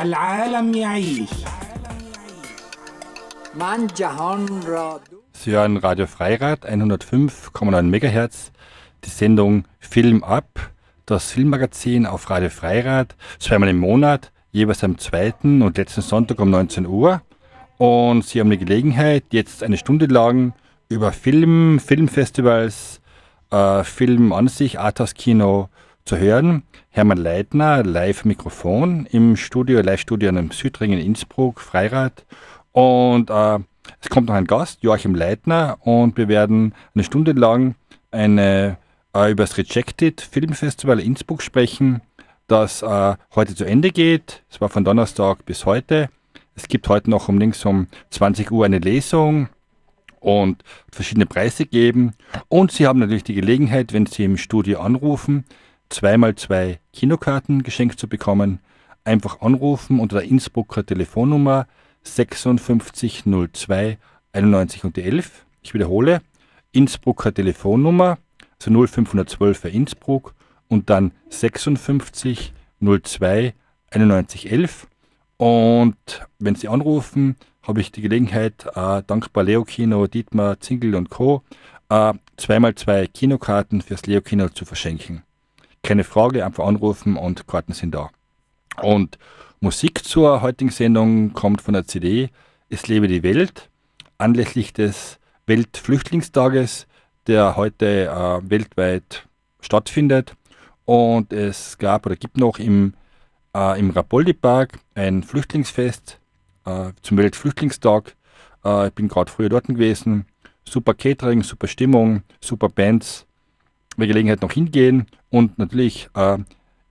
العالم يعيش من جهان را Sie hören Radio Freirad 105,9 MHz, die Sendung Film ab, das Filmmagazin auf Radio Freirad, zweimal im Monat, jeweils am zweiten und letzten Sonntag um 19 Uhr. Und Sie haben die Gelegenheit, jetzt eine Stunde lang über Film, Filmfestivals, äh, Film an sich, Arthouse-Kino zu hören. Hermann Leitner, Live-Mikrofon im Studio, Live-Studio am Südring in Innsbruck, Freirad. Und äh, es kommt noch ein Gast, Joachim Leitner, und wir werden eine Stunde lang eine, äh, über das Rejected Filmfestival Innsbruck sprechen, das äh, heute zu Ende geht. Es war von Donnerstag bis heute. Es gibt heute noch um links um 20 Uhr eine Lesung und verschiedene Preise geben. Und Sie haben natürlich die Gelegenheit, wenn Sie im Studio anrufen, zweimal zwei Kinokarten geschenkt zu bekommen. Einfach anrufen unter der Innsbrucker Telefonnummer 5602 91 und die 11. Ich wiederhole, Innsbrucker Telefonnummer, also 0512 für Innsbruck und dann 56 02 91 11. Und wenn Sie anrufen, habe ich die Gelegenheit, äh, dankbar Leo Kino, Dietmar, Zingel und Co. Äh, zweimal zwei Kinokarten fürs Leo Kino zu verschenken. Keine Frage, einfach anrufen und Karten sind da. Und Musik zur heutigen Sendung kommt von der CD Es lebe die Welt, anlässlich des Weltflüchtlingstages, der heute äh, weltweit stattfindet. Und es gab oder gibt noch im, äh, im Rapoldi-Park ein Flüchtlingsfest äh, zum Weltflüchtlingstag. Äh, ich bin gerade früher dort gewesen. Super Catering, super Stimmung, super Bands. Bei Gelegenheit noch hingehen und natürlich äh,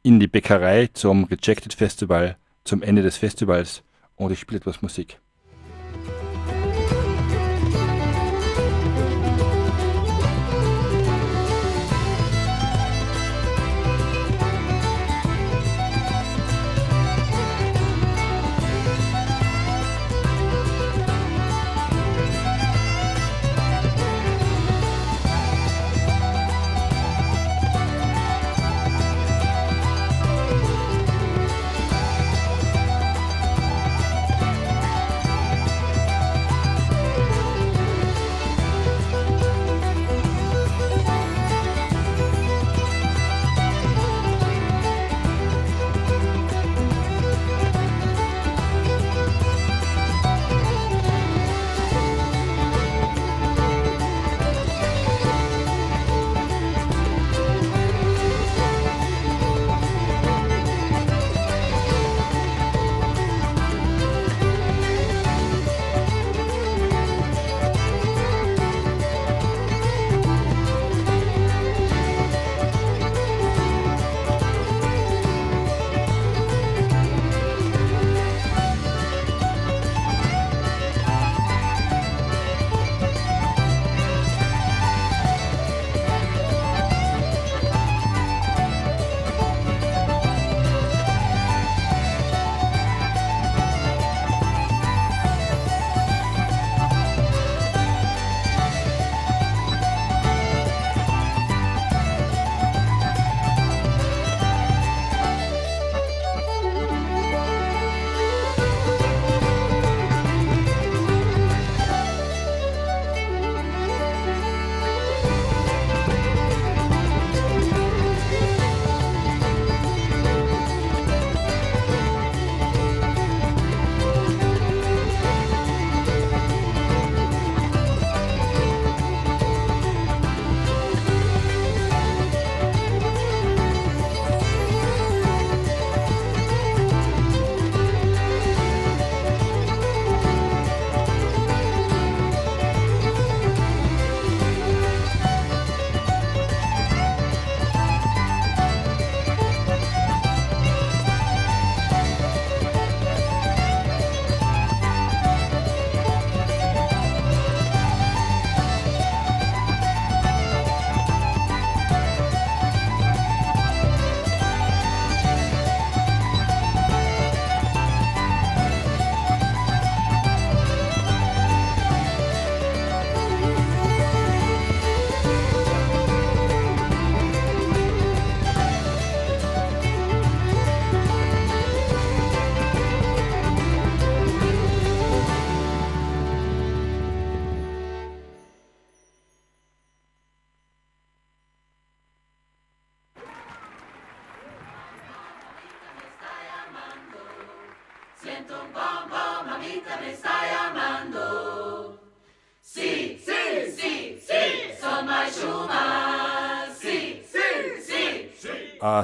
in die Bäckerei zum Rejected Festival zum Ende des Festivals und ich spiele etwas Musik.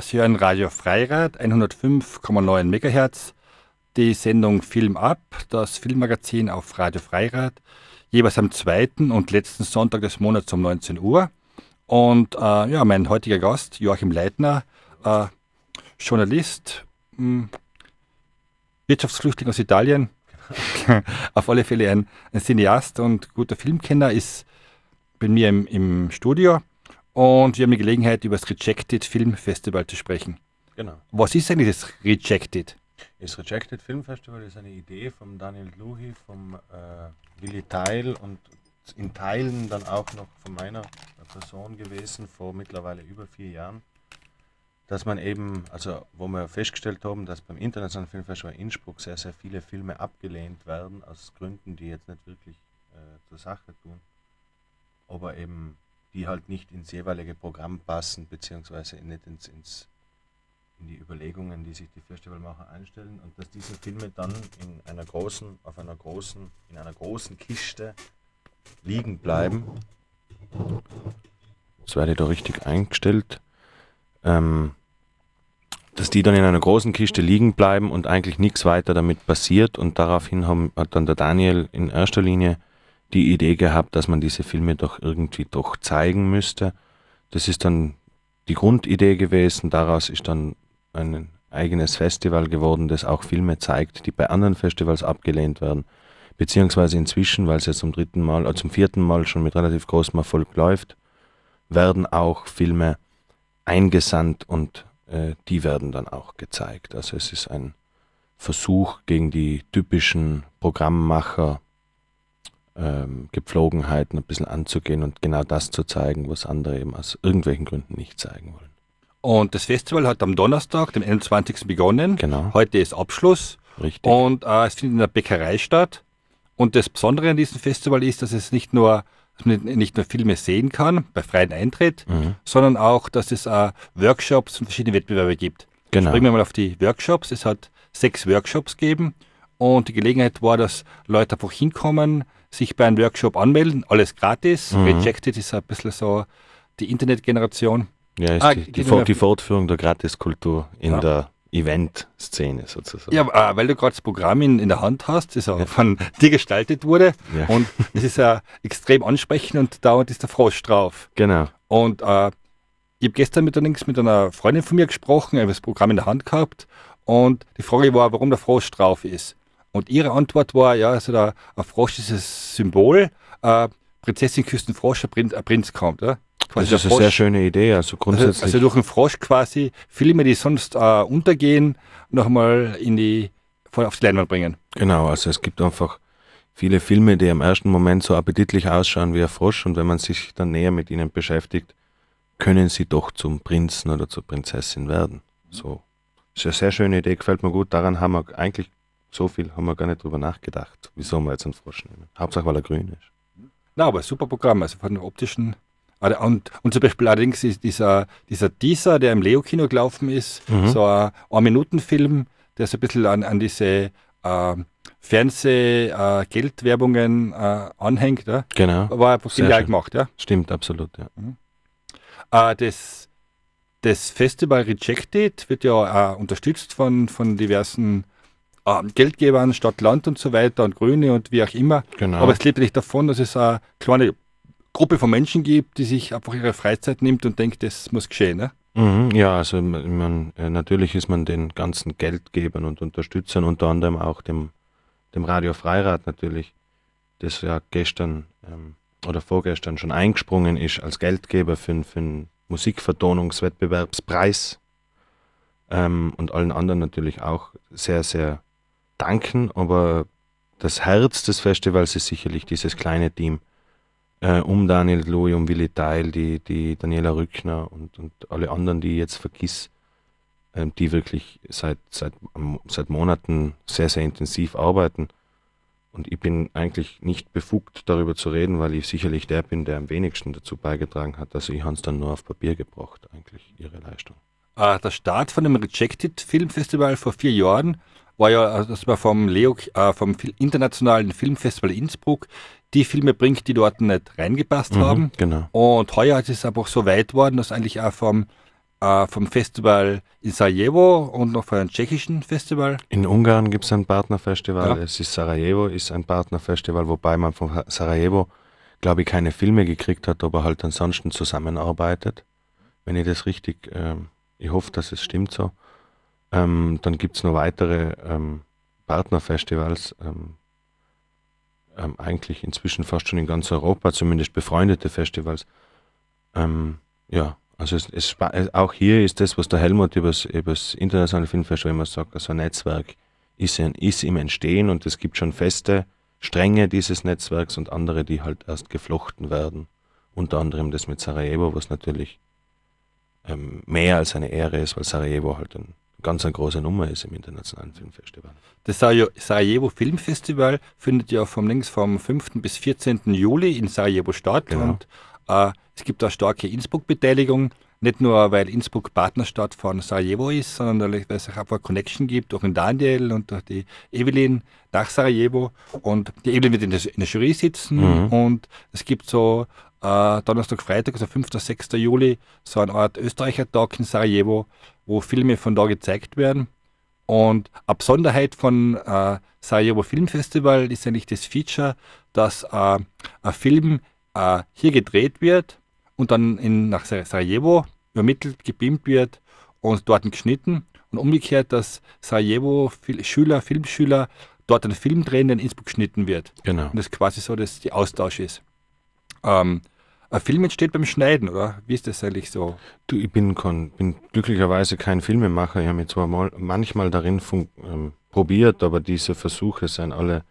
Sie hören Radio Freirad, 105,9 MHz, die Sendung Film ab, das Filmmagazin auf Radio Freirad, jeweils am zweiten und letzten Sonntag des Monats um 19 Uhr. Und äh, ja, mein heutiger Gast, Joachim Leitner, äh, Journalist, mh, Wirtschaftsflüchtling aus Italien, auf alle Fälle ein, ein Cineast und guter Filmkenner, ist bei mir im, im Studio und wir haben die Gelegenheit, über das Rejected Film Festival zu sprechen. Genau. Was ist eigentlich das Rejected? Das Rejected Film Festival ist eine Idee von Daniel Luhi, vom äh, Willi Teil und in Teilen dann auch noch von meiner Person gewesen, vor mittlerweile über vier Jahren. Dass man eben, also wo wir festgestellt haben, dass beim Internationalen Filmfestival Innsbruck sehr, sehr viele Filme abgelehnt werden, aus Gründen, die jetzt nicht wirklich äh, zur Sache tun, aber eben die halt nicht ins jeweilige Programm passen, beziehungsweise nicht ins, ins in die Überlegungen, die sich die Festivalmacher einstellen und dass diese Filme dann in einer großen, auf einer großen, in einer großen Kiste liegen bleiben. Das werde da richtig eingestellt. Ähm, dass die dann in einer großen Kiste liegen bleiben und eigentlich nichts weiter damit passiert und daraufhin haben, hat dann der Daniel in erster Linie die Idee gehabt, dass man diese Filme doch irgendwie doch zeigen müsste. Das ist dann die Grundidee gewesen. Daraus ist dann ein eigenes Festival geworden, das auch Filme zeigt, die bei anderen Festivals abgelehnt werden. Beziehungsweise inzwischen, weil es ja zum dritten Mal, äh zum vierten Mal schon mit relativ großem Erfolg läuft, werden auch Filme eingesandt und äh, die werden dann auch gezeigt. Also es ist ein Versuch gegen die typischen Programmmacher ähm, Gepflogenheiten ein bisschen anzugehen und genau das zu zeigen, was andere eben aus irgendwelchen Gründen nicht zeigen wollen. Und das Festival hat am Donnerstag, dem 21. begonnen. Genau. Heute ist Abschluss. Richtig. Und äh, es findet in der Bäckerei statt. Und das Besondere an diesem Festival ist, dass es nicht nur, dass man nicht nur Filme sehen kann bei freiem Eintritt, Mhm. sondern auch, dass es äh, Workshops und verschiedene Wettbewerbe gibt. Genau. Springen wir mal auf die Workshops. Es hat sechs Workshops gegeben und die Gelegenheit war, dass Leute einfach hinkommen, sich bei einem Workshop anmelden, alles gratis. Mhm. Rejected ist ein bisschen so die Internetgeneration. Ja, ist Ah, die, die, mir- die Fortführung der Gratiskultur in Ja. der Event-Szene sozusagen. Ja, äh, weil du gerade das Programm in, in der Hand hast, das auch von dir gestaltet wurde Ja. und es ist ja extrem ansprechend und dauernd ist der Frosch drauf. Genau. Und äh, ich habe gestern mit, mit einer Freundin von mir gesprochen, ich habe das Programm in der Hand gehabt und die Frage war, warum der Frosch drauf ist. Und ihre Antwort war, ja, also der ein Frosch ist das Symbol, äh, Prinzessin küsst einen Frosch, ein Prinz, ein Prinz kommt. Ja? Das der ist eine sehr schöne Idee. Also grundsätzlich. also, also durch einen Frosch quasi Filme, die sonst äh, untergehen, nochmal in die, voll auf die Leinwand bringen. Genau, also es gibt einfach viele Filme, die im ersten Moment so appetitlich ausschauen wie ein Frosch und wenn man sich dann näher mit ihnen beschäftigt, können sie doch zum Prinzen oder zur Prinzessin werden. So. Ist eine sehr schöne Idee, gefällt mir gut. Daran haben wir eigentlich so viel haben wir gar nicht drüber nachgedacht. Wieso wir jetzt einen Frosch nehmen? Hauptsache, weil er grün ist. Na, aber super Programm, also von der optischen. Ah, der- Und, und zum Beispiel allerdings ist dieser, dieser Teaser, der im Leo-Kino gelaufen ist, Mhm. so ein Ein-Minuten-Film, der so ein bisschen an, an diese äh, Fernseh-Geldwerbungen äh, anhängt. Ja? Genau. War einfach genial gemacht. Ja? Stimmt, absolut, ja. Äh, das, das Festival Rejected wird ja äh, unterstützt von, von diversen äh, Geldgebern, Stadt, Land und so weiter und Grüne und wie auch immer. Genau. Aber es lebt nicht davon, dass es eine kleine Gruppe von Menschen gibt, die sich einfach ihre Freizeit nimmt und denkt, das muss geschehen. Ne? Mhm, ja, also man, äh, natürlich ist man den ganzen Geldgebern und Unterstützern, unter anderem auch dem, dem Radio Freirad natürlich, das ja gestern ähm, oder vorgestern schon eingesprungen ist als Geldgeber für, für einen Musikvertonungswettbewerbspreis ähm, und allen anderen natürlich auch sehr, sehr danken. Aber das Herz des Festivals ist sicherlich dieses kleine Team äh, um Daniel Louis, um Willi Teil, die, die Daniela Rückner und, und alle anderen, die ich jetzt vergiss, ähm, die wirklich seit, seit, ähm, seit Monaten sehr, sehr intensiv arbeiten. Und ich bin eigentlich nicht befugt, darüber zu reden, weil ich sicherlich der bin, der am wenigsten dazu beigetragen hat. Also ich habe es dann nur auf Papier gebracht, eigentlich, ihre Leistung. Äh, der Start von dem Rejected Film Festival vor vier Jahren war ja, äh, dass man vom Leo, äh, vom Internationalen Filmfestival Innsbruck die Filme bringt, die dort nicht reingepasst Mhm, haben. Genau. Und heuer ist es einfach so weit worden, dass eigentlich auch vom, äh, vom Festival in Sarajevo und noch von einem tschechischen Festival, In Ungarn gibt es ein Partnerfestival. Ja. Es ist Sarajevo, ist ein Partnerfestival, wobei man von Sarajevo, glaube ich, keine Filme gekriegt hat, aber halt ansonsten zusammenarbeitet. Wenn ich das richtig, ähm, ich hoffe, dass es stimmt so. Ähm, dann gibt es noch weitere ähm, Partnerfestivals, ähm, ähm, eigentlich inzwischen fast schon in ganz Europa, zumindest befreundete Festivals. Ähm, ja, also es, es, äh, auch hier ist das, was der Helmut über das internationale Filmfestival immer sagt, also ein Netzwerk ist, ein, ist im Entstehen und es gibt schon feste Stränge dieses Netzwerks und andere, die halt erst geflochten werden. Unter anderem das mit Sarajevo, was natürlich ähm, mehr als eine Ehre ist, weil Sarajevo halt ein ganz eine große Nummer ist im internationalen Filmfestival. Das Sarajevo Filmfestival findet ja vom links vom 5. bis 14. Juli in Sarajevo statt Genau. und äh, es gibt da starke Innsbruck-Beteiligung. Nicht nur, weil Innsbruck Partnerstadt von Sarajevo ist, sondern weil es auch einfach Connection gibt durch den Daniel und durch die Evelyn nach Sarajevo. Und die Evelyn wird in der, in der Jury sitzen Mhm. und es gibt so äh, Donnerstag, Freitag, also 5. 6. Juli, so eine Art Österreicher-Tag in Sarajevo, wo Filme von da gezeigt werden. Und Besonderheit von äh, Sarajevo Film Festival ist eigentlich das Feature, dass äh, ein Film äh, hier gedreht wird und dann in, nach Sar- Sarajevo übermittelt, gebeamt wird und dort geschnitten. Und umgekehrt, dass Sarajevo Fil Schüler, Filmschüler dort einen Film drehen, der in Innsbruck geschnitten wird. Genau. Und das quasi so, dass die Austausch ist. Ähm, ein Film entsteht beim Schneiden, oder? Wie ist das eigentlich so? Du, ich bin, kon, bin glücklicherweise kein Filmemacher. Ich habe mich zwar mal, manchmal darin ähm, probiert, aber diese Versuche sind alle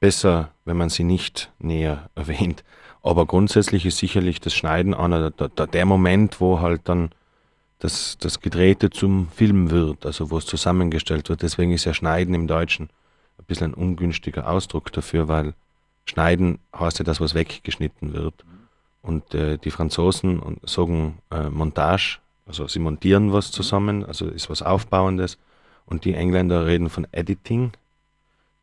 besser, wenn man sie nicht näher erwähnt. Aber grundsätzlich ist sicherlich das Schneiden einer der, der, der Moment, wo halt dann das, das Gedrehte zum Film wird, also wo es zusammengestellt wird. Deswegen ist ja Schneiden im Deutschen ein bisschen ein ungünstiger Ausdruck dafür, weil Schneiden heißt ja das, was weggeschnitten wird. Und äh, die Franzosen sagen äh, Montage, also sie montieren was zusammen, also ist was Aufbauendes. Und die Engländer reden von Editing,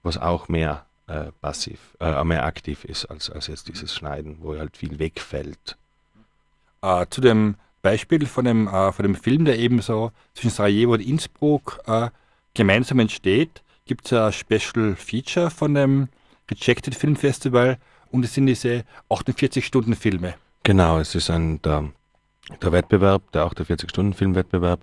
was auch mehr äh, passiv, äh, mehr aktiv ist als, als jetzt dieses Schneiden, wo halt viel wegfällt. Äh, zu dem Beispiel von dem, äh, von dem Film, der eben so zwischen Sarajevo und Innsbruck gemeinsam entsteht, gibt es ein Special Feature von dem Rejected Film Festival und es sind diese 48-Stunden-Filme. Genau, es ist ein der, der Wettbewerb, der 48-Stunden-Filmwettbewerb,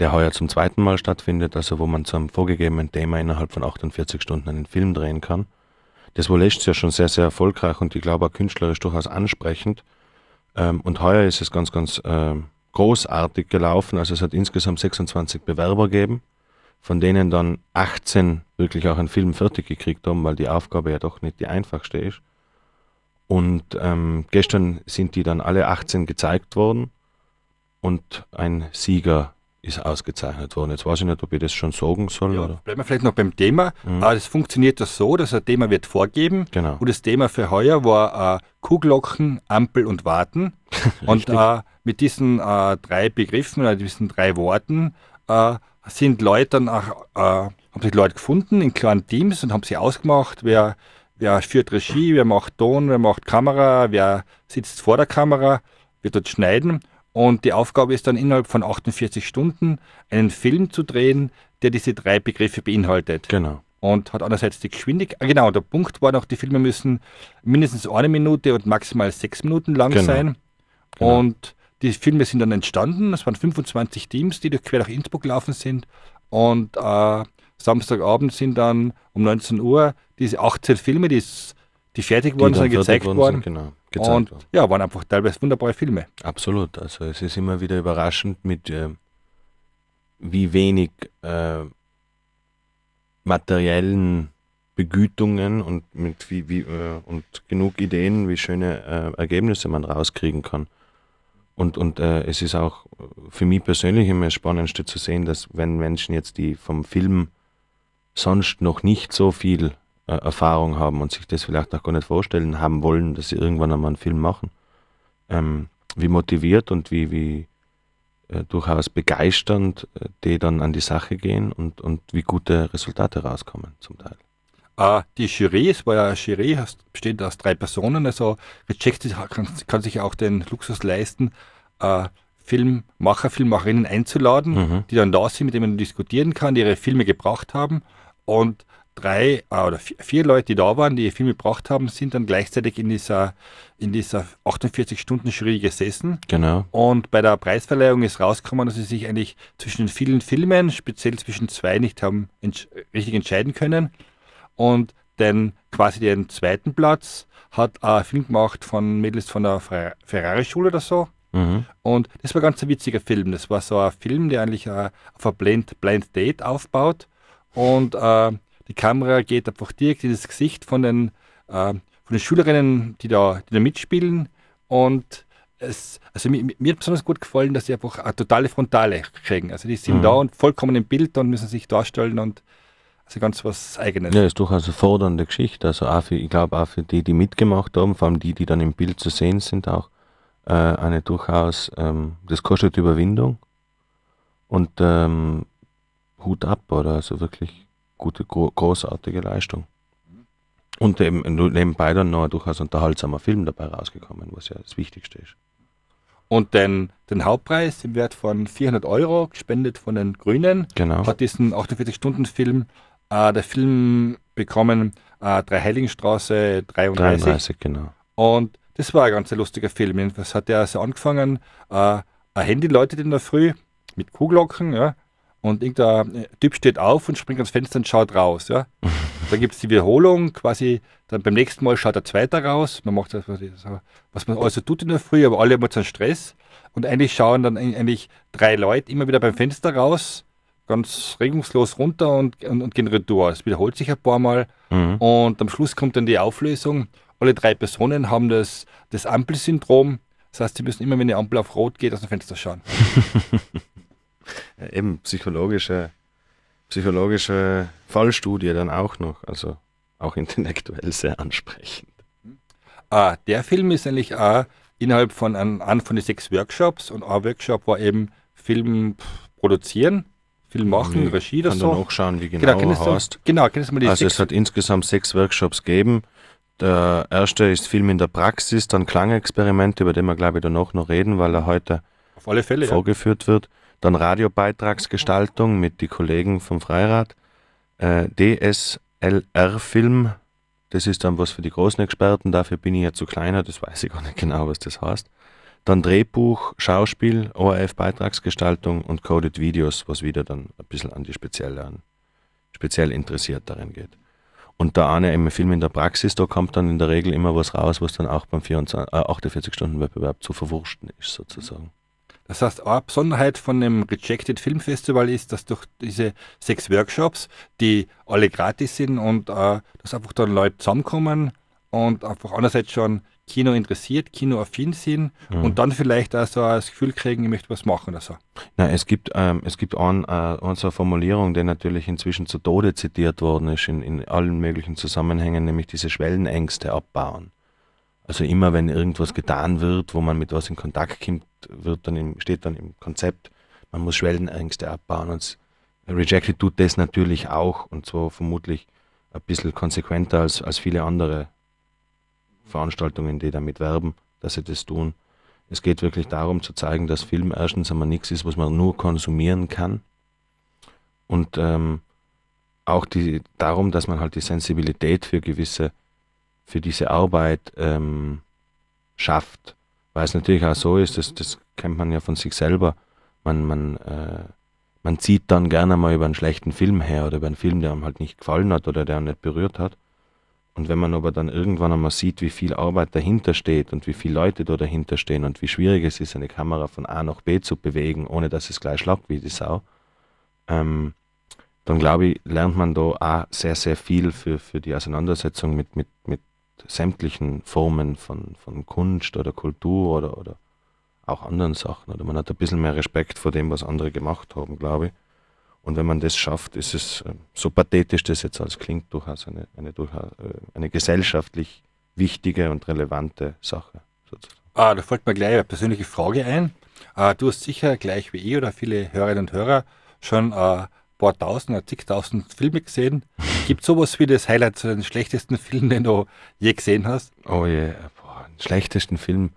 der heuer zum zweiten Mal stattfindet, also wo man zu einem vorgegebenen Thema innerhalb von 48 Stunden einen Film drehen kann. Das war letztes Jahr schon sehr, sehr erfolgreich und ich glaube auch künstlerisch durchaus ansprechend. Ähm, und heuer ist es ganz, ganz ähm, großartig gelaufen. Also es hat insgesamt 26 Bewerber gegeben, von denen dann 18 wirklich auch einen Film fertig gekriegt haben, weil die Aufgabe ja doch nicht die einfachste ist. Und ähm, gestern sind die dann alle 18 gezeigt worden und ein Sieger ist ausgezeichnet worden. Jetzt weiß ich nicht, ob ich das schon sagen soll. Ja, Oder? bleiben wir vielleicht noch beim Thema. Mhm. Äh, das funktioniert das so, dass ein Thema wird vorgeben Genau. und das Thema für heuer war äh, Kuhglocken, Ampel und Warten. und äh, mit diesen äh, drei Begriffen oder diesen drei Worten äh, sind Leute dann auch, äh, haben sich Leute gefunden in kleinen Teams und haben sie ausgemacht, wer, wer führt Regie, wer macht Ton, wer macht Kamera, wer sitzt vor der Kamera, wird dort schneiden. Und die Aufgabe ist dann innerhalb von 48 Stunden einen Film zu drehen, der diese drei Begriffe beinhaltet Genau. und hat einerseits die Geschwindigkeit, ah, genau, der Punkt war noch, die Filme müssen mindestens eine Minute und maximal sechs Minuten lang Genau. sein. Genau. Und die Filme sind dann entstanden, es waren 25 Teams, die durch quer nach Innsbruck gelaufen sind. Und äh, Samstagabend sind dann um 19 Uhr diese 18 Filme, die, die fertig worden Die sind, gezeigt worden. sind, genau. Gezeigt Und worden. ja, waren einfach teilweise wunderbare Filme. Absolut. Also es ist immer wieder überraschend, mit äh, wie wenig äh, materiellen Begütungen und mit wie, wie äh, und genug Ideen, wie schöne äh, Ergebnisse man rauskriegen kann. Und, und äh, es ist auch für mich persönlich immer das Spannendste zu sehen, dass wenn Menschen jetzt, die vom Film sonst noch nicht so viel äh, Erfahrung haben und sich das vielleicht auch gar nicht vorstellen haben wollen, dass sie irgendwann einmal einen Film machen, ähm, wie motiviert und wie, wie, äh, durchaus begeisternd, äh, die dann an die Sache gehen und, und wie gute Resultate rauskommen zum Teil. Äh, die Jury, es war ja eine Jury, besteht aus drei Personen, also Rejected kann, kann sich auch den Luxus leisten, äh, Filmmacher, Filmemacherinnen einzuladen, Mhm. die dann da sind, mit denen man diskutieren kann, die ihre Filme gebracht haben. Und drei äh, oder vier, vier Leute, die da waren, die Filme gebracht haben, sind dann gleichzeitig in dieser, in dieser 48-Stunden-Jury gesessen. Genau. Und bei der Preisverleihung ist rausgekommen, dass sie sich eigentlich zwischen den vielen Filmen, speziell zwischen zwei, nicht haben entsch richtig entscheiden können. Und den quasi den zweiten Platz hat ein Film gemacht von Mädels von der Fer- Ferrari-Schule oder so. Mhm. Und das war ganz ein witziger Film. Das war so ein Film, der eigentlich auf ein Blind, Blind Date aufbaut. Und äh, die Kamera geht einfach direkt in das Gesicht von den, äh, von den Schülerinnen, die da, die da mitspielen. Und es, also mir, mir hat besonders gut gefallen, dass sie einfach eine totale Frontale kriegen. Also die sind Mhm. da und vollkommen im Bild und müssen sich darstellen und also ganz was Eigenes. Ja, ist durchaus eine fordernde Geschichte. Also auch für, ich glaube auch für die, die mitgemacht haben, vor allem die, die dann im Bild zu sehen sind, auch äh, eine durchaus, ähm, das kostet Überwindung und ähm, Hut ab, oder? Also wirklich gute, gro großartige Leistung. Und eben nebenbei dann noch ein durchaus unterhaltsamer Film dabei rausgekommen, was ja das Wichtigste ist. Und den, den Hauptpreis im Wert von 400 Euro, gespendet von den Grünen, Genau. hat diesen 48-Stunden-Film äh, der Film bekommen, äh, Drei Heiligenstraße 33. 33, genau. Und das war ein ganz lustiger Film. Jedenfalls hat er so angefangen, äh, ein Handy läutet in der Früh mit Kuhglocken, ja, und irgendein äh, Typ steht auf und springt ans Fenster und schaut raus, ja. Dann gibt es die Wiederholung, quasi, dann beim nächsten Mal schaut der Zweite raus, man macht das, was man also tut in der Früh, aber alle haben jetzt einen Stress. Und eigentlich schauen dann eigentlich drei Leute immer wieder beim Fenster raus, ganz regungslos runter und, und, und gehen retour. Es wiederholt sich ein paar Mal. Mhm. Und am Schluss kommt dann die Auflösung. Alle drei Personen haben das, das Ampelsyndrom. Das heißt, sie müssen immer, wenn die Ampel auf Rot geht, aus dem Fenster schauen. Ja, eben psychologische, psychologische Fallstudie dann auch noch, also auch intellektuell sehr ansprechend. Ah, der Film ist eigentlich auch innerhalb von einem, von den sechs Workshops und ein Workshop war eben Film produzieren, Film machen, Ich Regie oder kann so. dann nachschauen, wie genau, genau, genau du, heißt. genau, kennst du mal die Also sechs? es hat insgesamt sechs Workshops gegeben. Der erste ist Film in der Praxis, dann Klangexperiment, über den wir glaube ich danach noch reden, weil er heute auf alle Fälle, ja. vorgeführt wird. Dann Radiobeitragsgestaltung mit die Kollegen vom Freirat. Äh, DSLR-Film, das ist dann was für die großen Experten, dafür bin ich ja zu kleiner, das weiß ich gar nicht genau, was das heißt. Dann Drehbuch, Schauspiel, ORF-Beitragsgestaltung und Coded Videos, was wieder dann ein bisschen an die speziellen, speziell Interessierteren geht. Und da eine im Film in der Praxis, da kommt dann in der Regel immer was raus, was dann auch beim 24 äh, 48-Stunden-Wettbewerb zu verwurschten ist, sozusagen. Das heißt, eine Besonderheit von dem Rejected Film Festival ist, dass durch diese sechs Workshops, die alle gratis sind und äh, dass einfach dann Leute zusammenkommen und einfach einerseits schon Kino interessiert, Kinoaffin sind Mhm. und dann vielleicht auch so das Gefühl kriegen, ich möchte was machen oder so. Na, es gibt, ähm, es gibt ein, äh, eine Formulierung, die natürlich inzwischen zu Tode zitiert worden ist in, in allen möglichen Zusammenhängen, nämlich diese Schwellenängste abbauen. Also immer wenn irgendwas getan wird, wo man mit was in Kontakt kommt, wird dann im, steht dann im Konzept, man muss Schwellenängste abbauen. Und Rejected tut das natürlich auch und zwar vermutlich ein bisschen konsequenter als, als viele andere Veranstaltungen, die damit werben, dass sie das tun. Es geht wirklich darum zu zeigen, dass Film erstens einmal nichts ist, was man nur konsumieren kann. Und ähm, auch die, darum, dass man halt die Sensibilität für gewisse, für diese Arbeit ähm, schafft. Weil es natürlich auch so ist, das, das kennt man ja von sich selber. Man, man, äh, man zieht dann gerne mal über einen schlechten Film her oder über einen Film, der einem halt nicht gefallen hat oder der einen nicht berührt hat. Und wenn man aber dann irgendwann einmal sieht, wie viel Arbeit dahinter steht und wie viele Leute da dahinter stehen und wie schwierig es ist, eine Kamera von A nach B zu bewegen, ohne dass es gleich schlagt wie die Sau, ähm, dann glaube ich, lernt man da auch sehr, sehr viel für, für die Auseinandersetzung mit, mit, mit sämtlichen Formen von, von Kunst oder Kultur oder, oder auch anderen Sachen. Oder man hat ein bisschen mehr Respekt vor dem, was andere gemacht haben, glaube ich. Und wenn man das schafft, ist es, äh, so pathetisch das jetzt als klingt, durchaus eine, eine, durchaus, äh, eine gesellschaftlich wichtige und relevante Sache. Ah, da fällt mir gleich eine persönliche Frage ein. Äh, du hast sicher gleich wie ich oder viele Hörerinnen und Hörer schon äh, ein paar tausend zigtausend Filme gesehen. Gibt es sowas wie das Highlight zu den schlechtesten Filmen, den du je gesehen hast? Oh je, boah, den schlechtesten Film.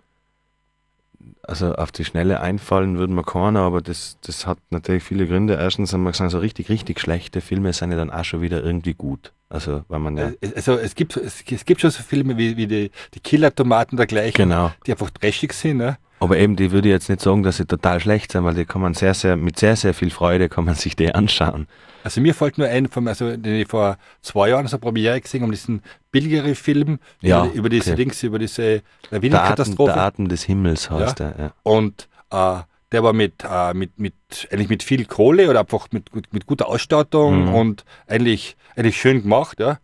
Also auf die Schnelle einfallen würden wir keiner, aber das, das hat natürlich viele Gründe. Erstens haben wir gesagt, so richtig, richtig schlechte Filme sind ja dann auch schon wieder irgendwie gut. Also, weil man ja. Äh, Also es gibt, es, es gibt schon so Filme wie, wie die, die Killer-Tomaten dergleichen, Genau. die einfach dreschig sind. Ne? Aber eben, die würde ich jetzt nicht sagen, dass sie total schlecht sind, weil die kann man sehr, sehr, mit sehr, sehr viel Freude kann man sich die anschauen. Also mir fällt nur ein, vom, also, den ich vor zwei Jahren so eine Premiere gesehen habe, diesen Bilgeri-Film Ja, über, über diese okay. Dings, über diese Lawinenkatastrophe. der Atem des Himmels heißt Ja. der. Ja. Und äh, der war mit, äh, mit, mit, eigentlich mit viel Kohle oder einfach mit, gut- mit guter Ausstattung Mhm. und eigentlich, eigentlich schön gemacht, ja.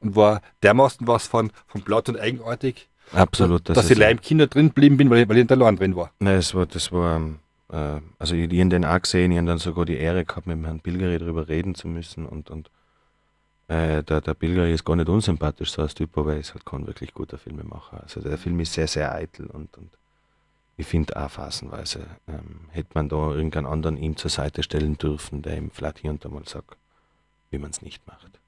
Und war dermaßen was von, von Blatt und eigenartig, Absolut. dass ist- ich leider im Kinder drin geblieben bin, weil ich, weil ich in der Laden drin war. Nein, das war, das war, äh, also ich, ich habe den auch gesehen, ich habe dann sogar die Ehre gehabt, mit Herrn Bilgeri darüber reden zu müssen und, und äh, der, der Bilgeri ist gar nicht unsympathisch so als Typ, aber er ist halt kein wirklich guter Filmemacher. Also der Film ist sehr, sehr eitel und, und ich finde auch phasenweise ähm, hätte man da irgendeinen anderen ihm zur Seite stellen dürfen, der ihm vielleicht hier und da mal sagt, wie man es nicht macht.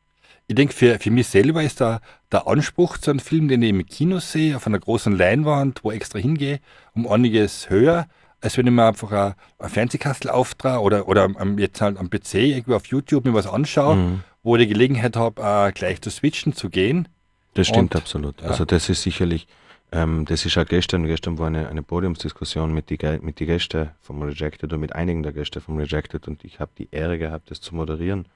Ich denke, für, für mich selber ist da der Anspruch zu einem Film, den ich im Kino sehe, auf einer großen Leinwand, wo ich extra hingehe, um einiges höher, als wenn ich mir einfach ein, Fernsehkastel auftrage oder, oder am, jetzt halt am PC irgendwie auf YouTube mir was anschaue, Mhm. wo ich die Gelegenheit habe, äh, gleich zu switchen, zu gehen. Das stimmt Und- absolut. ja. Also das ist sicherlich, ähm, das ist auch gestern, gestern war eine, eine Podiumsdiskussion mit den mit die Gästen vom Rejected oder mit einigen der Gäste vom Rejected und ich habe die Ehre gehabt, das zu moderieren.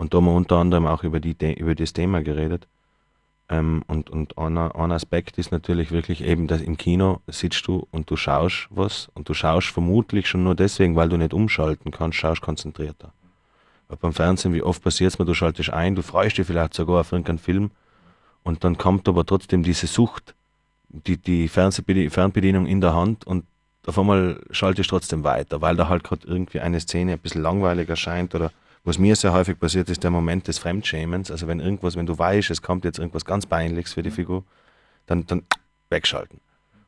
Und da haben wir unter anderem auch über, die, über das Thema geredet. Ähm, und und einer, ein Aspekt ist natürlich wirklich eben, dass im Kino sitzt du und du schaust was und du schaust vermutlich schon nur deswegen, weil du nicht umschalten kannst, schaust konzentrierter. Weil beim Fernsehen, wie oft passiert es mir, du schaltest ein, du freust dich vielleicht sogar auf irgendeinen Film und dann kommt aber trotzdem diese Sucht, die, die Fernsehbedi Fernbedienung in der Hand und auf einmal schaltest du trotzdem weiter, weil da halt gerade irgendwie eine Szene ein bisschen langweilig erscheint oder was mir sehr häufig passiert ist, der Moment des Fremdschämens. Also wenn irgendwas, wenn du weißt, es kommt jetzt irgendwas ganz Peinliches für die Figur, dann, dann wegschalten.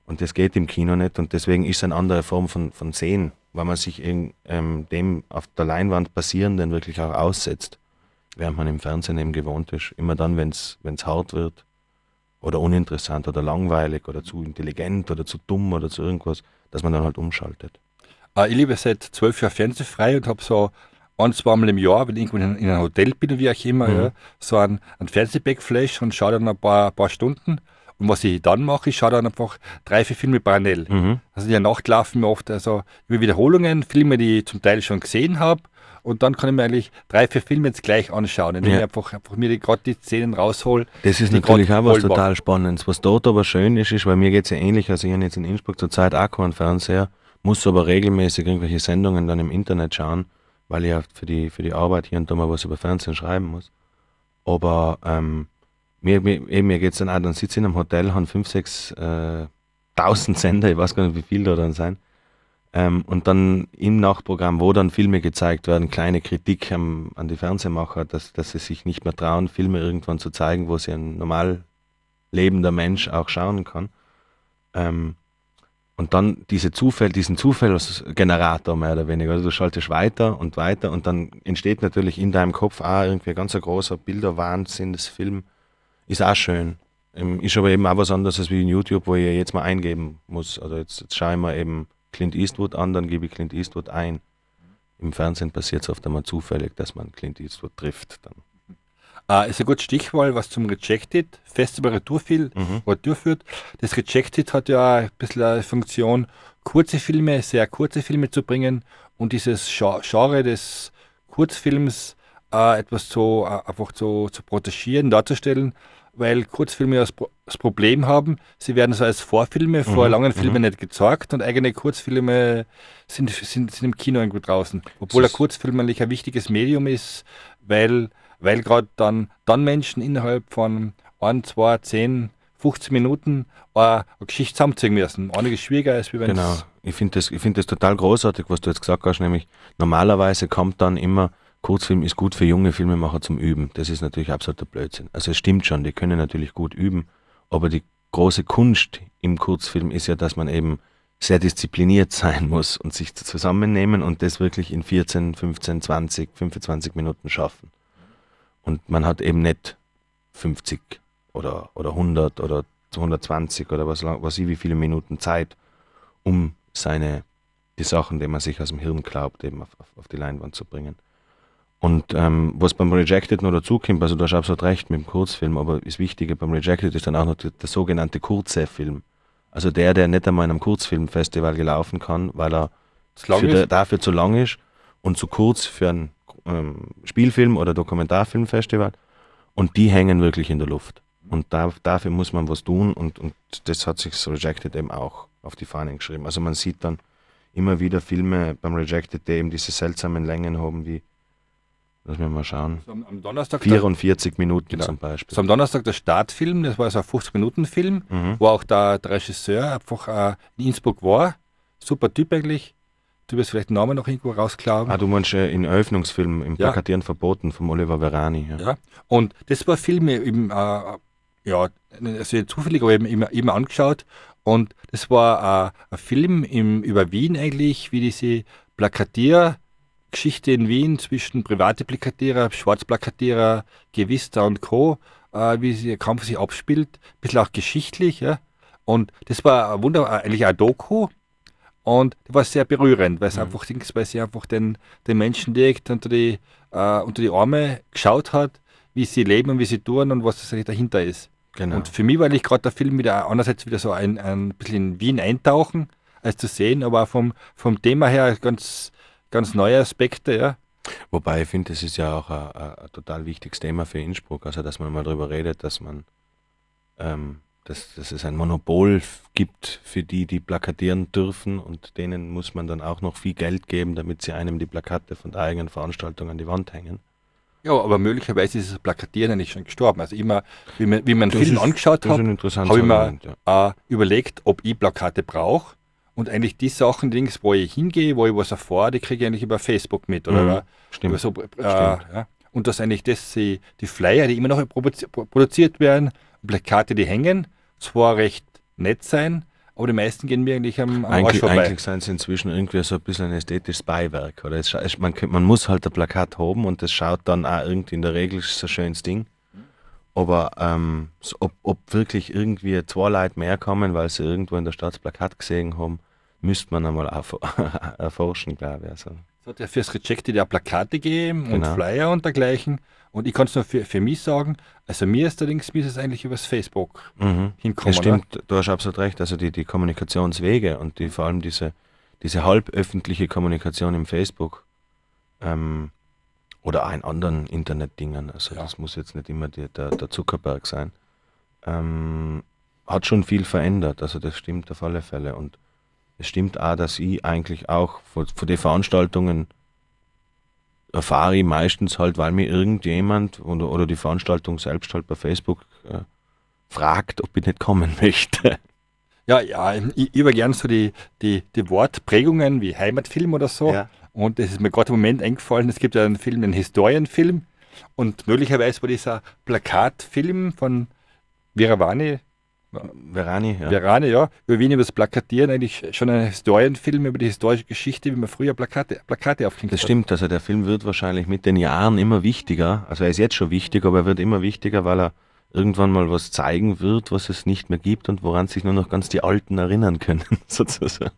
Und das geht im Kino nicht und deswegen ist es eine andere Form von, von Sehen, weil man sich in, ähm, dem auf der Leinwand Passierenden wirklich auch aussetzt, während man im Fernsehen eben gewohnt ist. Immer dann, wenn es hart wird oder uninteressant oder langweilig oder zu intelligent oder zu dumm oder zu irgendwas, dass man dann halt umschaltet. Äh, ich lebe seit zwölf Jahren fernsehfrei und habe so ein, zweimal im Jahr, wenn ich irgendwo in, in einem Hotel bin, wie auch immer, Mhm. ja, so ein, ein Fernsehbackflash und schaue dann ein paar, paar Stunden. Und was ich dann mache, ich schaue dann einfach drei, vier Filme parallel. Mhm. Also in der Nacht laufen mir oft also über Wiederholungen, Filme, die ich zum Teil schon gesehen habe. Und dann kann ich mir eigentlich drei, vier Filme jetzt gleich anschauen, indem Ja. ich einfach, einfach mir die- gerade die Szenen raushol. Das ist natürlich auch was voll machen. total Spannendes. Was dort aber schön ist, ist, weil mir geht es ja ähnlich, also ich habe jetzt in Innsbruck zurzeit auch keinen Fernseher, muss aber regelmäßig irgendwelche Sendungen dann im Internet schauen, weil ich ja für die, für die Arbeit hier und da mal was über Fernsehen schreiben muss. Aber ähm, mir, mir, mir geht es dann auch, dann sitze ich in einem Hotel, haben fünf, sechs äh, tausend Sender, ich weiß gar nicht, wie viel da dann sein. Ähm, und dann im Nachtprogramm, wo dann Filme gezeigt werden, kleine Kritik am, an die Fernsehmacher, dass, dass sie sich nicht mehr trauen, Filme irgendwann zu zeigen, wo sie ein normal lebender Mensch auch schauen kann. Ähm, und dann diese Zufall, diesen Zufallsgenerator mehr oder weniger. Also du schaltest weiter und weiter und dann entsteht natürlich in deinem Kopf auch irgendwie ein ganz großer Bilderwahnsinn des Film. Ist auch schön. Ähm, Ist aber eben auch was anderes als wie in YouTube, wo ich jetzt mal eingeben muss. Also jetzt, jetzt schaue ich mir eben Clint Eastwood an, dann gebe ich Clint Eastwood ein. Im Fernsehen passiert es oft einmal zufällig, dass man Clint Eastwood trifft. Dann. Äh, ist ein gutes Stichwort, was zum Rejected Festival Retour, viel, Mhm. Retour führt. Das Rejected hat ja ein bisschen eine Funktion, kurze Filme, sehr kurze Filme zu bringen und dieses Gen- Genre des Kurzfilms äh, etwas so äh, einfach zu, zu protegieren, darzustellen, weil Kurzfilme das, Pro das Problem haben, sie werden so als Vorfilme vor Mhm, langen Filmen mhm. nicht gezeigt und eigene Kurzfilme sind, sind, sind im Kino irgendwo draußen. Obwohl ein Kurzfilm eigentlich ein wichtiges Medium ist, weil, weil gerade dann, dann Menschen innerhalb von 1, 2, 10, 15 Minuten eine, eine Geschichte zusammenziehen müssen. Einiges schwieriger als wie wenn Genau. Ich finde das, find das total großartig, was du jetzt gesagt hast, nämlich normalerweise kommt dann immer, Kurzfilm ist gut für junge Filmemacher zum Üben. Das ist natürlich absoluter Blödsinn. Also es stimmt schon, die können natürlich gut üben, aber die große Kunst im Kurzfilm ist ja, dass man eben sehr diszipliniert sein muss und sich zusammennehmen und das wirklich in 14, 15, 20, 25 Minuten schaffen. Und man hat eben nicht 50 oder, oder 100 oder 120 oder was, was ich, wie viele Minuten Zeit, um seine, die Sachen, die man sich aus dem Hirn glaubt, eben auf, auf, auf die Leinwand zu bringen. Und ähm, was beim Rejected noch dazukommt, also du hast absolut recht mit dem Kurzfilm, aber das Wichtige beim Rejected ist dann auch noch der, der sogenannte kurze Film. Also der, der nicht einmal in einem Kurzfilmfestival gelaufen kann, weil er dafür zu lang ist und zu kurz für ein ähm, Spielfilm- oder Dokumentarfilmfestival. Und die hängen wirklich in der Luft. Und da, dafür muss man was tun und, und das hat sich Rejected eben auch auf die Fahnen geschrieben. Also man sieht dann immer wieder Filme beim Rejected, die eben diese seltsamen Längen haben, wie, lass mich mal schauen, So am, Donnerstag 44 Minuten Genau. zum Beispiel. So am Donnerstag der Startfilm, das war so ein 50-Minuten-Film, Mhm. wo auch der, der Regisseur einfach äh, in Innsbruck war. Super Typ eigentlich. Du wirst vielleicht den Namen noch irgendwo rausklauen. Ah, du meinst äh, in Eröffnungsfilm im Ja. Plakatieren verboten vom Oliver Verani. Ja. Ja. Und das war Film eben, äh, ja, also zufällig, aber eben immer, immer angeschaut. Und das war äh, ein Film im, über Wien eigentlich, wie diese Plakatiergeschichte in Wien zwischen private Plakatierer, Schwarzplakatierer, Gewista und Co., äh, wie der Kampf sich abspielt. Ein bisschen auch geschichtlich. Ja. Und das war ein Wunder, eigentlich ein Doku. Und das war sehr berührend, weil es einfach, Dings- weil sie einfach den, den Menschen direkt unter die, äh, unter die Arme geschaut hat, wie sie leben und wie sie tun und was das dahinter ist. Genau. Und für mich war eigentlich gerade der Film wieder einerseits wieder so ein, ein bisschen in Wien eintauchen, als zu sehen, aber auch vom, vom Thema her ganz, ganz neue Aspekte, ja. Wobei ich finde, das ist ja auch ein, ein, ein total wichtiges Thema für Innsbruck, also dass man mal darüber redet, dass man, ähm, dass, dass es ein Monopol gibt für die, die plakatieren dürfen und denen muss man dann auch noch viel Geld geben, damit sie einem die Plakate von der eigenen Veranstaltung an die Wand hängen. Ja, aber möglicherweise ist das Plakatieren eigentlich schon gestorben. Also immer, wie man, wie man Das Film ist- angeschaut hat, habe ich mir ja. äh, überlegt, ob ich Plakate brauche. Und eigentlich die Sachen, Dings, wo ich hingehe, wo ich was erfahre, die kriege ich eigentlich über Facebook mit. Oder Mhm, Stimmt. so, äh, ja. Und dass eigentlich das, die, Flyer, die immer noch produ- produziert werden, Plakate, die hängen, zwar recht nett sein, aber die meisten gehen mir eigentlich am, am Arsch Eigentlich, vorbei. eigentlich sind sie inzwischen irgendwie so ein bisschen ein ästhetisches Beiwerk. Oder es, man, man muss halt ein Plakat haben und das schaut dann auch irgendwie in der Regel es ein schönes Ding. Aber ähm, so, ob, ob wirklich irgendwie zwei Leute mehr kommen, weil sie irgendwo in der Stadt das Plakat gesehen haben, müsste man einmal erf- erforschen, glaube ich. Also, Es hat ja fürs Rejected ja Plakate gegeben und Genau. Flyer und dergleichen. Und ich kann es nur für, für mich sagen, also mir ist allerdings, mir ist es eigentlich übers Facebook mhm. hinkommen. Das stimmt, du hast absolut recht. Also die, die Kommunikationswege und die, vor allem diese, diese halböffentliche Kommunikation im Facebook ähm, oder auch in anderen Internetdingen, also Ja. das muss jetzt nicht immer die, der, der Zuckerberg sein, ähm, hat schon viel verändert. Also das stimmt auf alle Fälle. Und es stimmt auch, dass ich eigentlich auch von, von den Veranstaltungen erfahre ich meistens halt, weil mir irgendjemand oder, oder die Veranstaltung selbst halt bei Facebook äh, fragt, ob ich nicht kommen möchte. Ja, ja, ich über gern so die, die, die Wortprägungen wie Heimatfilm oder so. Ja. Und es ist mir gerade im Moment eingefallen, es gibt ja einen Film, einen Historienfilm. Und möglicherweise war dieser Plakatfilm von Viravani, Verani, ja. Verane, ja, über Wien über das Plakatieren eigentlich schon ein Historienfilm über die historische Geschichte, wie man früher Plakate, Plakate aufgehängt Das hat. stimmt, also der Film wird wahrscheinlich mit den Jahren immer wichtiger. Also er ist jetzt schon wichtig, aber er wird immer wichtiger, weil er irgendwann mal was zeigen wird, was es nicht mehr gibt und woran sich nur noch ganz die Alten erinnern können, sozusagen.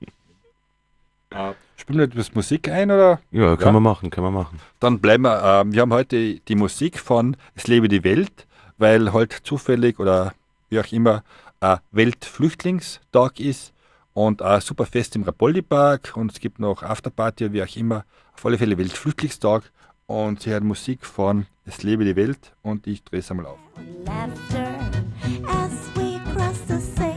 Spielen wir etwas Musik ein oder? Ja, können Ja. wir machen, können wir machen. Dann bleiben wir, ähm, wir haben heute die Musik von Es lebe die Welt, weil halt zufällig oder wie auch immer Weltflüchtlingstag ist und ein super Fest im Rapoldi Park und es gibt noch Afterparty, wie auch immer. Auf alle Fälle Weltflüchtlingstag und sie hören Musik von Es lebe die Welt und ich drehe es einmal auf. laughter as we cross the sea.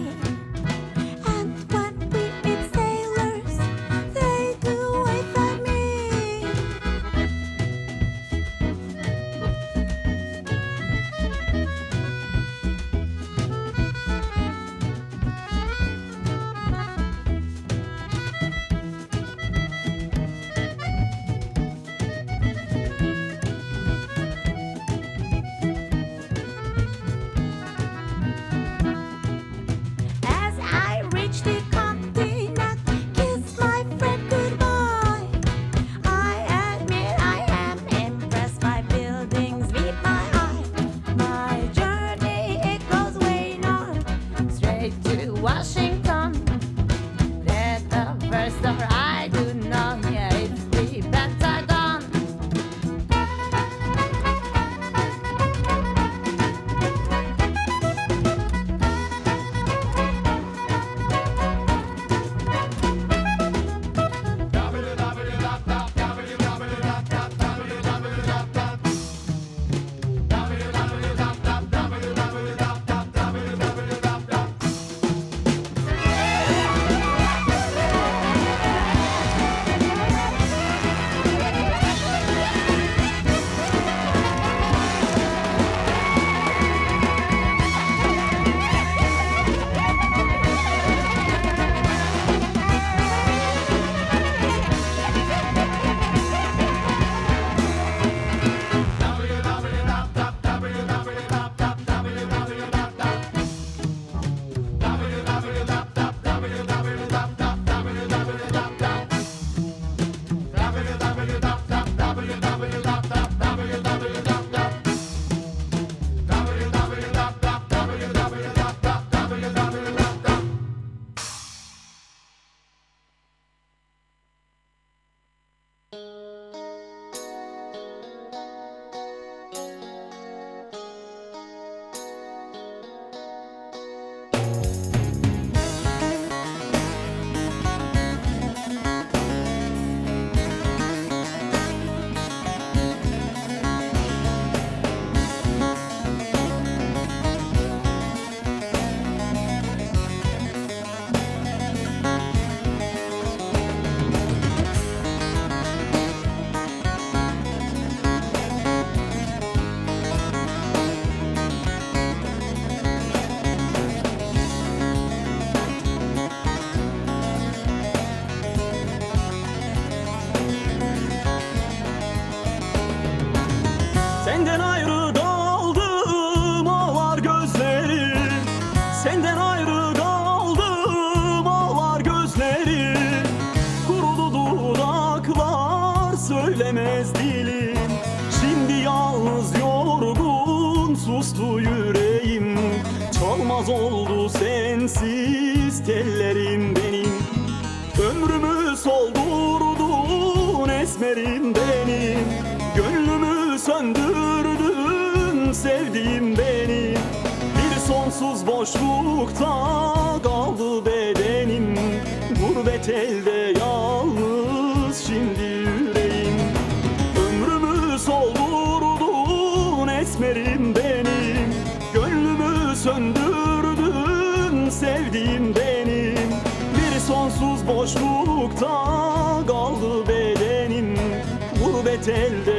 otelde yalnız şimdi yüreğim. Ömrümü soldurdun esmerim benim. Gönlümü söndürdün sevdiğim benim. Bir sonsuz boşlukta kaldı bedenim. Gurbet elde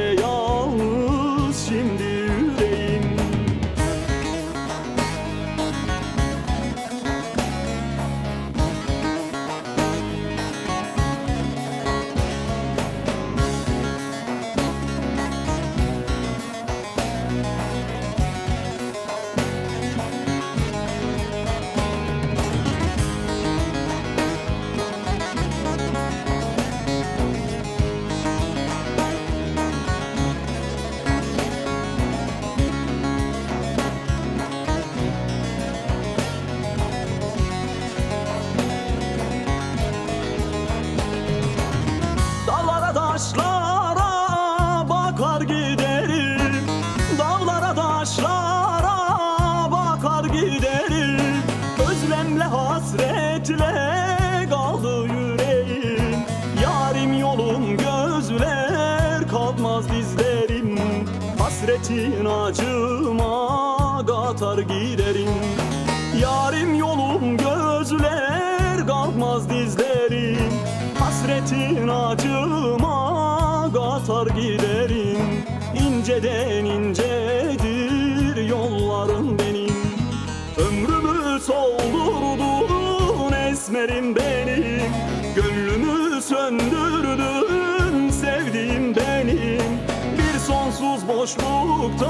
sonsuz boşlukta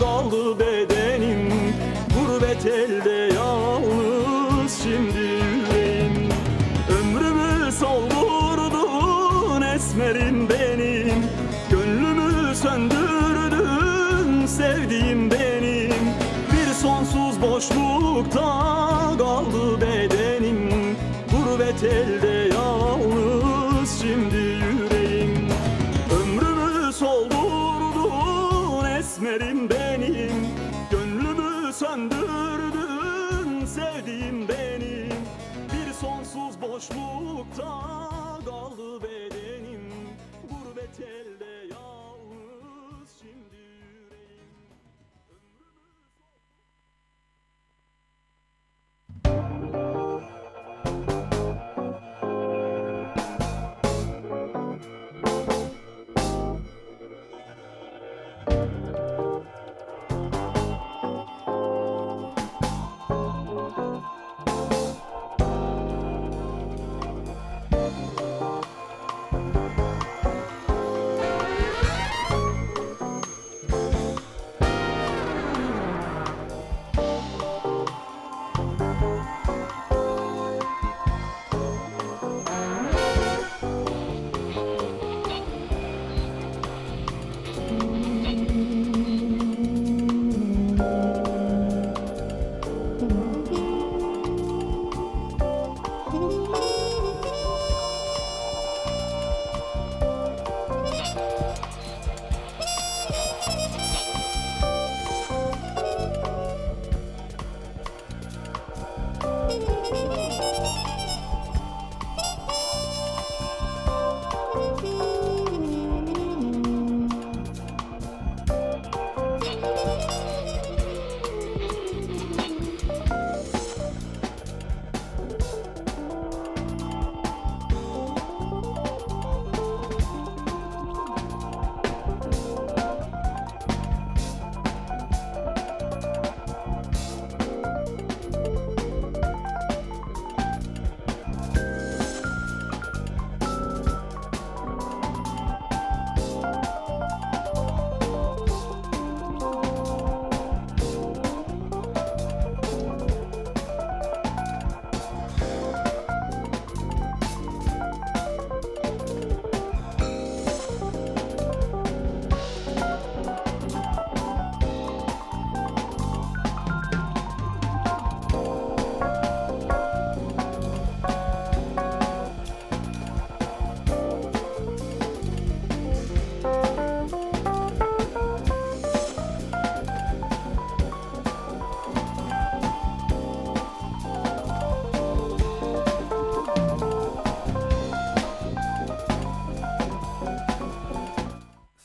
daldı bedenim. Gurbet elde yalnız şimdi yüreğim. Ömrümü soldurdun esmerim benim. Gönlümü söndürdün sevdiğim benim. Bir sonsuz boşlukta kaldı bedenim. Gurbet elde boşluktan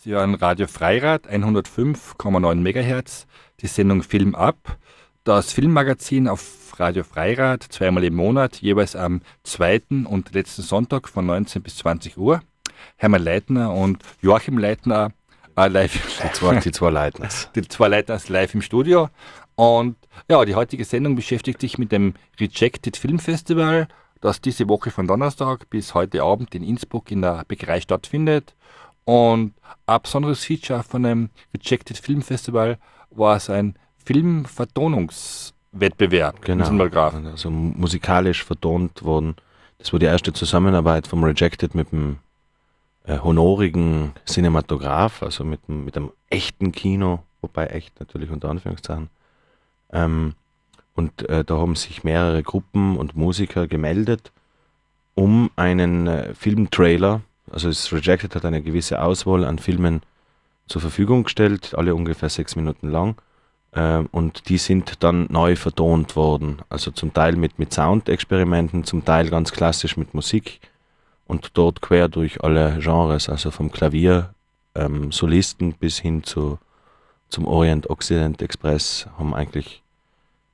Sie hören Radio Freirad 105,9 MHz, die Sendung Film ab. Das Filmmagazin auf Radio Freirad zweimal im Monat, jeweils am zweiten und letzten Sonntag von 19 bis 20 Uhr. Hermann Leitner und Joachim Leitner äh, live. Die zwei, die zwei Leitners. die zwei Leitner sind live im Studio. Und ja, die heutige Sendung beschäftigt sich mit dem Rejected Film Festival, das diese Woche von Donnerstag bis heute Abend in Innsbruck in der Bäckerei stattfindet. Und ein besonderes Feature von dem Rejected Film Festival war es ein Filmvertonungswettbewerb Genau. in Simmelgraf. Also musikalisch vertont worden. Das war die erste Zusammenarbeit vom Rejected mit dem äh, honorigen Cinematograph, also mit, mit einem echten Kino, wobei echt natürlich unter Anführungszeichen. Ähm, und äh, da haben sich mehrere Gruppen und Musiker gemeldet, um einen äh, Filmtrailer, also das Rejected hat eine gewisse Auswahl an Filmen zur Verfügung gestellt, alle ungefähr sechs Minuten lang. Ähm, und die sind dann neu vertont worden. Also zum Teil mit, mit Soundexperimenten, zum Teil ganz klassisch mit Musik und dort quer durch alle Genres, also vom Klavier, ähm, Solisten bis hin zu, zum Orient-Occident-Express haben eigentlich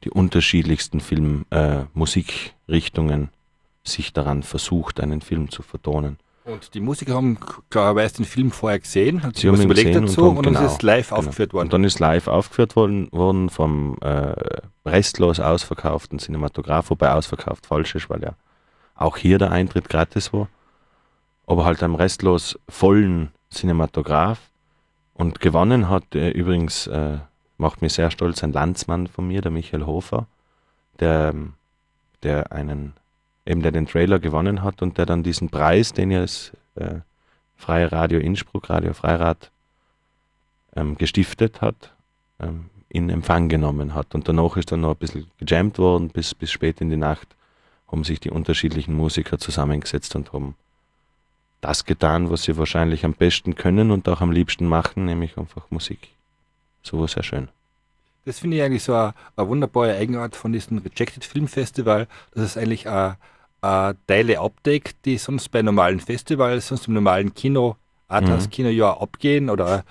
die unterschiedlichsten Film, äh, Musikrichtungen sich daran versucht, einen Film zu vertonen. Und die Musiker haben klarerweise den Film vorher gesehen, hat sich was überlegt dazu und und, haben- dann ist es live genau. aufgeführt worden. Und dann ist live aufgeführt worden, worden vom äh, restlos ausverkauften Cinematograph, wobei ausverkauft falsch ist, weil ja auch hier der Eintritt gratis war. Aber halt einem restlos vollen Cinematograph. Und gewonnen hat äh, übrigens, äh, macht mich sehr stolz, ein Landsmann von mir, der Michael Hofer, der, der einen, eben der den Trailer gewonnen hat und der dann diesen Preis, den ja das äh, Freie Radio Innsbruck, Radio Freirad, ähm, gestiftet hat, ähm, in Empfang genommen hat. Und danach ist dann noch ein bisschen gejammt worden, bis, bis spät in die Nacht haben sich die unterschiedlichen Musiker zusammengesetzt und haben das getan, was sie wahrscheinlich am besten können und auch am liebsten machen, nämlich einfach Musik. So war sehr schön. Das finde ich eigentlich so eine, eine wunderbare Eigenart von diesem Rejected Film Festival, dass es eigentlich eine, eine Teile abdeckt, die sonst bei normalen Festivals, sonst im normalen Kino, Arthouse-Kino ja abgehen oder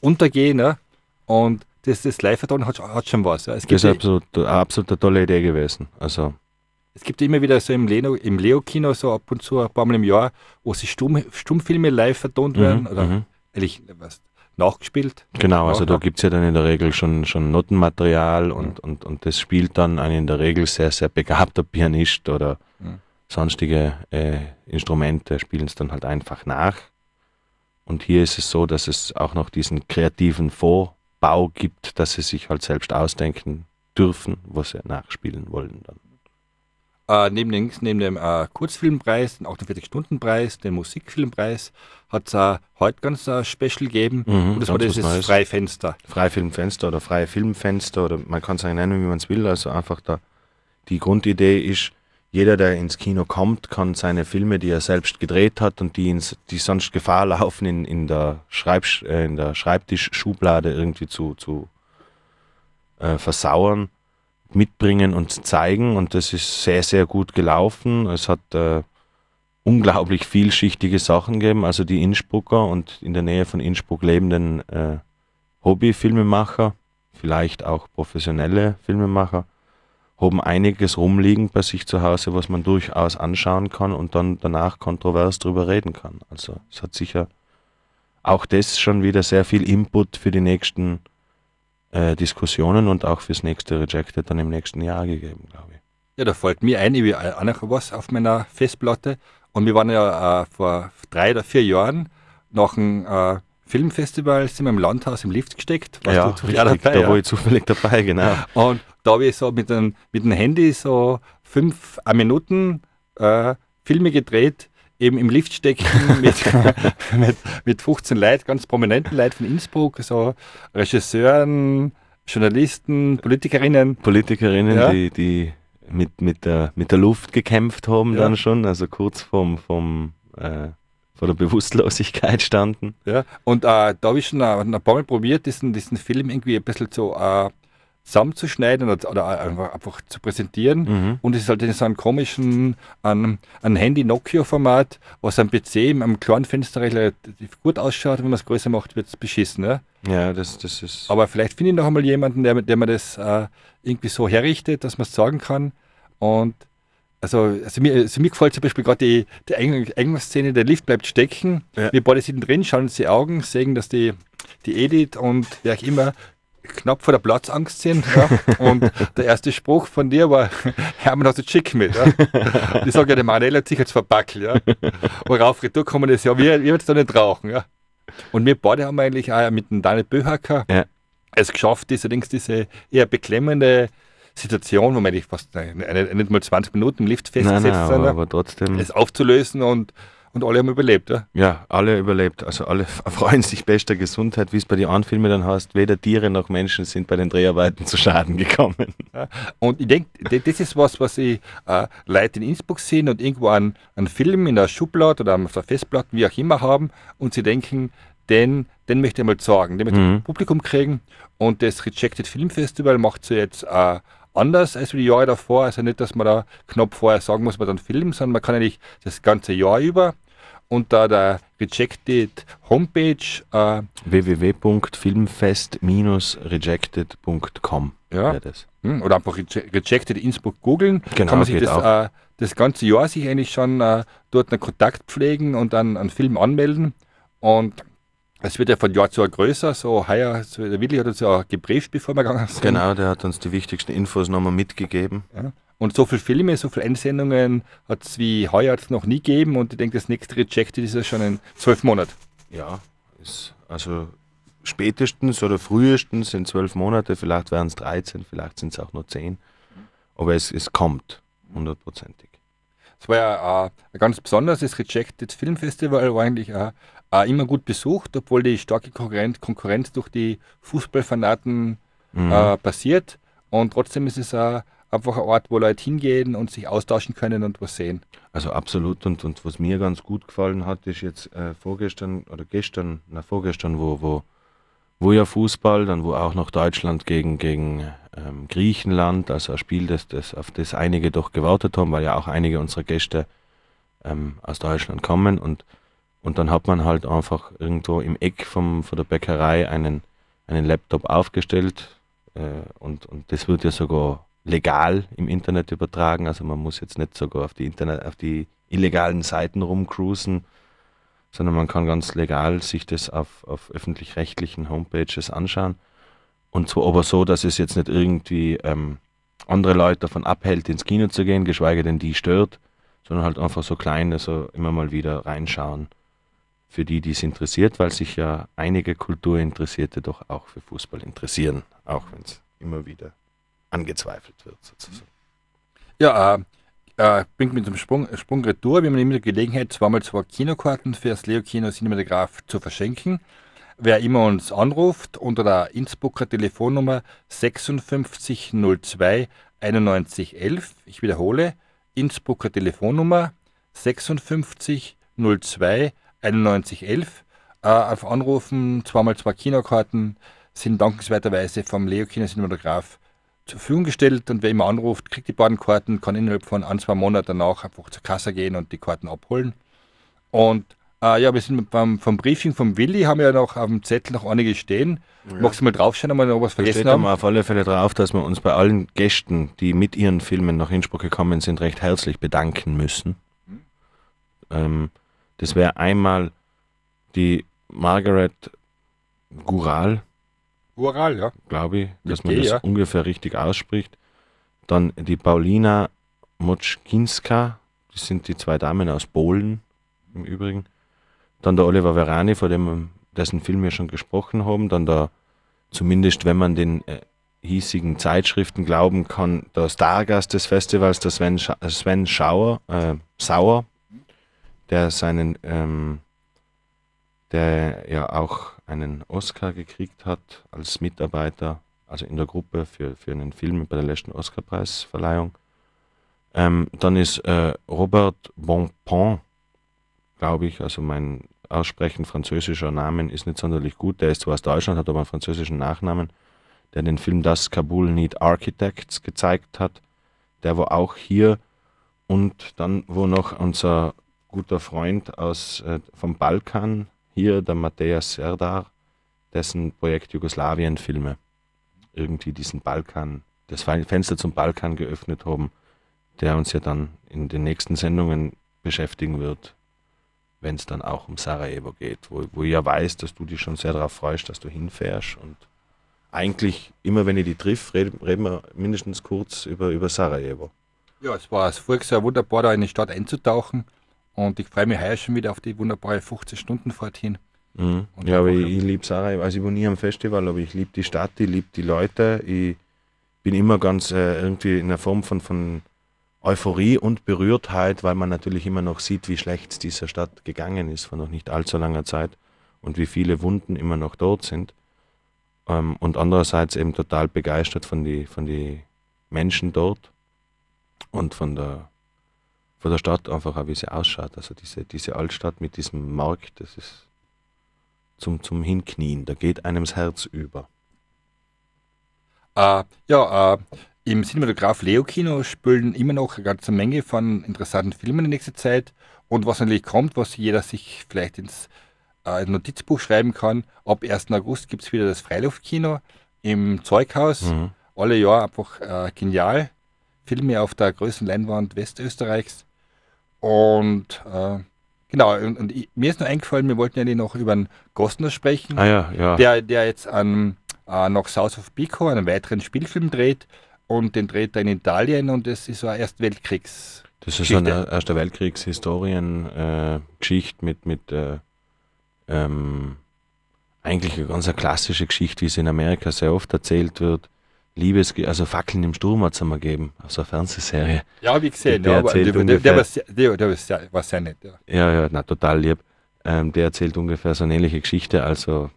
untergehen. Ne? Und das, das Live-Verton hat, hat schon was. Ja. Es, Das ist absolut, eine absolut eine tolle Idee gewesen. Also, es gibt immer wieder so im, Leno, im Leo-Kino so ab und zu ein paar Mal im Jahr, wo sie Stumm, Stummfilme live vertont werden mhm, oder mhm. eigentlich was, nachgespielt. Genau, also da gibt es ja dann in der Regel schon, schon Notenmaterial und, und, und das spielt dann ein in der Regel sehr, sehr begabter Pianist oder Mhm. sonstige äh, Instrumente spielen es dann halt einfach nach. Und hier ist es so, dass es auch noch diesen kreativen Vorbau gibt, dass sie sich halt selbst ausdenken dürfen, was sie nachspielen wollen dann. Äh, neben, dem, neben dem äh, Kurzfilmpreis, den 48-Stunden-Preis, den Musikfilmpreis, hat es äh, heute ganz äh, Special gegeben. Mhm, und das war dieses Neues. Freifenster. Freifilmfenster oder freie Filmfenster oder man kann es eigentlich nennen, wie man es will. Also einfach da die Grundidee ist, jeder, der ins Kino kommt, kann seine Filme, die er selbst gedreht hat und die, ins, die sonst Gefahr laufen, in, in, der, Schreibsch äh, in der Schreibtischschublade irgendwie zu, zu äh, versauern, mitbringen und zeigen. Und das ist sehr, sehr gut gelaufen. Es hat äh, unglaublich vielschichtige Sachen gegeben. Also die Innsbrucker und in der Nähe von Innsbruck lebenden äh, Hobbyfilmemacher, vielleicht auch professionelle Filmemacher, haben einiges rumliegen bei sich zu Hause, was man durchaus anschauen kann und dann danach kontrovers drüber reden kann. Also es hat sicher auch das schon wieder sehr viel Input für die nächsten äh, Diskussionen und auch fürs nächste Rejected dann im nächsten Jahr gegeben, glaube ich. Ja, da fällt mir ein, ich habe auch noch was auf meiner Festplatte. Und wir waren ja äh, vor drei oder vier Jahren nach einem äh, Filmfestival, sind wir im Landhaus im Lift gesteckt. Warst ja, du richtig, dabei, da ja? war ich zufällig dabei, genau. Und da habe ich so mit dem, mit dem Handy so fünf Minuten äh, Filme gedreht, eben im Lift stecken mit, mit, mit 15 Leuten, ganz prominenten Leuten von Innsbruck, so Regisseuren, Journalisten, Politikerinnen. Politikerinnen, Ja. die, die mit, mit, der, mit der Luft gekämpft haben Ja. dann schon, also kurz vorm, vom, äh, vor der Bewusstlosigkeit standen. Ja, und äh, da habe ich schon äh, ein paar Mal probiert, diesen, diesen Film irgendwie ein bisschen so äh, zusammenzuschneiden oder, oder einfach, einfach zu präsentieren. Mhm. Und es ist halt in so einem komischen, ein, ein Handy-Nokia-Format, was am PC am kleinen Fenster relativ gut ausschaut. Wenn man es größer macht, wird es beschissen. Ja? Ja, das, das ist. Aber vielleicht finde ich noch einmal jemanden, der, der mir das äh, irgendwie so herrichtet, dass man es sagen kann. Und also, also mir, also mir gefällt zum Beispiel gerade die, die Eingangsszene, der Lift bleibt stecken. Ja. Wir beide sitzen drin, schauen uns die Augen, sehen, dass die, die Edith und wer auch immer knapp vor der Platzangst sind. Ja? Und der erste Spruch von dir war, Hermann, hast du Chick mit? Ja? Und ich sage, ja, der Manuel hat sich jetzt verpackelt. Ja? Worauf Retour kommen ist, ja, wir, wir jetzt da nicht rauchen. Ja? Und wir beide haben eigentlich auch mit dem Daniel Böhacker Ja. es geschafft, diese, allerdings diese eher beklemmende Situation, wo man eigentlich fast nicht mal 20 Minuten im Lift nein, festgesetzt nein, sind, aber, aber trotzdem. es aufzulösen und, und alle haben überlebt. Ja? Ja, alle überlebt. Also alle freuen sich bester Gesundheit, wie es bei den anderen Filmen dann heißt. Weder Tiere noch Menschen sind bei den Dreharbeiten zu Schaden gekommen. Ja. Und ich denke, das ist was, was ich äh, Leute in Innsbruck sehen und irgendwo einen, einen Film in der Schublade oder auf der Festplatte, wie auch immer haben und sie denken, den, den möchte ich mal zeigen, den möchte ich Mhm. Publikum kriegen. Und das Rejected Film Festival macht sie jetzt äh, anders als wie die Jahre davor. Also nicht, dass man da knapp vorher sagen muss, man dann Film, sondern man kann eigentlich das ganze Jahr über unter der Rejected Homepage äh, www.filmfest-rejected.com Ja. wäre das. Hm, oder einfach Reje- Rejected Innsbruck googeln, Genau, kann man sich das, äh, das ganze Jahr sich eigentlich schon äh, dort einen Kontakt pflegen und dann einen Film anmelden. Und es wird ja von Jahr zu Jahr größer. So heuer, so, der Willi hat uns ja gebrieft, bevor wir gegangen sind. Genau, der hat uns die wichtigsten Infos nochmal mitgegeben. Ja. Und so viele Filme, so viele Einsendungen hat es wie heuer noch nie gegeben. Und ich denke, das nächste Rejected ist ja schon in zwölf Monaten. Ja, ist also spätestens oder frühestens in zwölf Monate, vielleicht wären es 13, vielleicht sind es auch nur 10. Aber es, es kommt, hundertprozentig. Es war ja äh, ein ganz besonderes Rejected Film Festival, war eigentlich äh, äh, immer gut besucht, obwohl die starke Konkurrenz, Konkurrenz durch die Fußballfanaten Mhm. äh, passiert. Und trotzdem ist es äh, einfach ein Ort, wo Leute hingehen und sich austauschen können und was sehen. Also absolut und, und was mir ganz gut gefallen hat, ist jetzt äh, vorgestern oder gestern, na vorgestern, wo, wo, wo ja Fußball, dann wo auch noch Deutschland gegen, gegen ähm, Griechenland, also ein Spiel, das, das, auf das einige doch gewartet haben, weil ja auch einige unserer Gäste ähm, aus Deutschland kommen und, und dann hat man halt einfach irgendwo im Eck vom, von der Bäckerei einen, einen Laptop aufgestellt äh, und, und das wird ja sogar legal im Internet übertragen. Also man muss jetzt nicht sogar auf die Internet, auf die illegalen Seiten rumcruisen, sondern man kann ganz legal sich das auf, auf öffentlich-rechtlichen Homepages anschauen. Und zwar aber so, dass es jetzt nicht irgendwie ähm, andere Leute davon abhält, ins Kino zu gehen, geschweige denn die stört, sondern halt einfach so kleine, so immer mal wieder reinschauen. Für die, die es interessiert, weil sich ja einige Kulturinteressierte doch auch für Fußball interessieren, auch wenn es immer wieder angezweifelt wird, sozusagen. Ja, äh, äh, bringt mich zum Sprung, Sprung retour. Wir haben immer die Gelegenheit, zweimal zwei Kinokarten für das Leo Kino Cinematograph zu verschenken. Wer immer uns anruft unter der Innsbrucker Telefonnummer 5602 9111, ich wiederhole, Innsbrucker Telefonnummer 5602 9111, äh, auf Anrufen, zweimal zwei Kinokarten, sind dankenswerterweise vom Leo Kino Cinematograph zur Verfügung gestellt und wer immer anruft, kriegt die beiden Karten, kann innerhalb von ein, zwei Monaten danach einfach zur Kasse gehen und die Karten abholen. Und äh, ja, wir sind beim, vom Briefing vom Willi, haben wir ja noch auf dem Zettel noch einige stehen. Magst du mal draufschauen, ob wir noch was Da vergessen steht haben? aber auf alle Fälle drauf, dass wir uns bei allen Gästen, die mit ihren Filmen nach Innsbruck gekommen sind, recht herzlich bedanken müssen. Ähm, das wäre einmal die Margaret Gural, Ural, ja. glaube ich, dass man G, das ja. ungefähr richtig ausspricht. Dann die Paulina Moczkinska, das sind die zwei Damen aus Polen im Übrigen. Dann der Oliver Verani, von dem, dessen Film wir schon gesprochen haben. Dann der, zumindest wenn man den äh, hiesigen Zeitschriften glauben kann, der Stargast des Festivals, der Sven, Scha Sven Schauer, äh, Sauer, der seinen, ähm, der ja auch einen Oscar gekriegt hat als Mitarbeiter, also in der Gruppe für, für einen Film bei der letzten Oscarpreisverleihung. Ähm, dann ist äh, Robert Bonpont, glaube ich. Also mein Aussprechen französischer Namen ist nicht sonderlich gut. Der ist zwar aus Deutschland, hat aber einen französischen Nachnamen, der den Film Das Kabul Need Architects gezeigt hat. Der war auch hier und dann, wo noch unser guter Freund aus, äh, vom Balkan hier, der Matthäus Serdar, dessen Projekt Jugoslawien-Filme irgendwie diesen Balkan, das Fe- Fenster zum Balkan geöffnet haben, der uns ja dann in den nächsten Sendungen beschäftigen wird, wenn es dann auch um Sarajevo geht, wo, wo ich ja weiß, dass du dich schon sehr darauf freust, dass du hinfährst und eigentlich immer, wenn ich die triff, reden, reden wir mindestens kurz über, über Sarajevo. Ja, es war voriges Jahr wunderbar, da in die Stadt einzutauchen. Und ich freue mich heuer schon wieder auf die wunderbare 15 Stunden Fahrt hin. Mhm. Ja, aber ich, ich liebe Sarajevo. Also ich war nie am Festival, aber ich liebe die Stadt, ich liebe die Leute. Ich bin immer ganz äh, irgendwie in einer Form von, von Euphorie und Berührtheit, weil man natürlich immer noch sieht, wie schlecht es dieser Stadt gegangen ist vor noch nicht allzu langer Zeit und wie viele Wunden immer noch dort sind. Ähm, und andererseits eben total begeistert von die, von die Menschen dort und von der, von der Stadt einfach auch, wie sie ausschaut. Also diese, diese Altstadt mit diesem Markt, das ist zum, zum Hinknien. Da geht einem das Herz über. Äh, ja, äh, im Cinematograph Leo Kino spielen immer noch eine ganze Menge von interessanten Filmen in nächster Zeit. Und was natürlich kommt, was jeder sich vielleicht ins äh, Notizbuch schreiben kann, ab 1. August gibt es wieder das Freiluftkino im Zeughaus. Mhm. Alle Jahr einfach äh, genial. Filme auf der größten Leinwand Westösterreichs. Und äh, genau, und, und ich, mir ist noch eingefallen, wir wollten ja noch über einen Gostner sprechen Ah ja, ja. der, der jetzt an, äh, noch South of Pico einen weiteren Spielfilm dreht und den dreht er in Italien und das ist so eine Erstweltkriegs. das ist so eine. Erster Weltkriegshistorien-Geschichte äh, mit, mit äh, ähm, eigentlich eine ganz eine klassische Geschichte, wie es in Amerika sehr oft erzählt wird. Liebes, also Fackeln im Sturm hat es einmal gegeben, auf so einer Fernsehserie. Ja, wie gesehen, Der ja, aber erzählt der, der, ungefähr- der, war sehr, der, der war sehr, war sehr nett. Ja. Ja, ja, na, total lieb. Ähm, der erzählt ungefähr so eine ähnliche Geschichte. Also,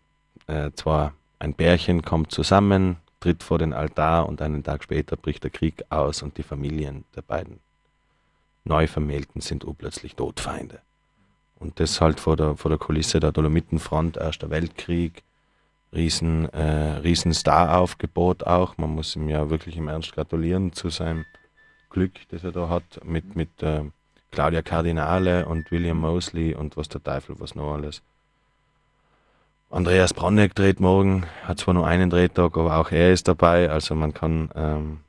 äh, zwar ein Pärchen kommt zusammen, tritt vor den Altar und einen Tag später bricht der Krieg aus und die Familien der beiden Neuvermählten sind urplötzlich Todfeinde. Und das halt vor der, vor der Kulisse der Dolomitenfront, Erster Weltkrieg, riesen, äh, riesen Star-Aufgebot auch. Man muss ihm ja wirklich im Ernst gratulieren zu seinem Glück, das er da hat, mit, mit äh, Claudia Cardinale und William Mosley und was der Teufel, was noch alles. Andreas Bronneck dreht morgen, hat zwar nur einen Drehtag, aber auch er ist dabei. Also man kann, ähm,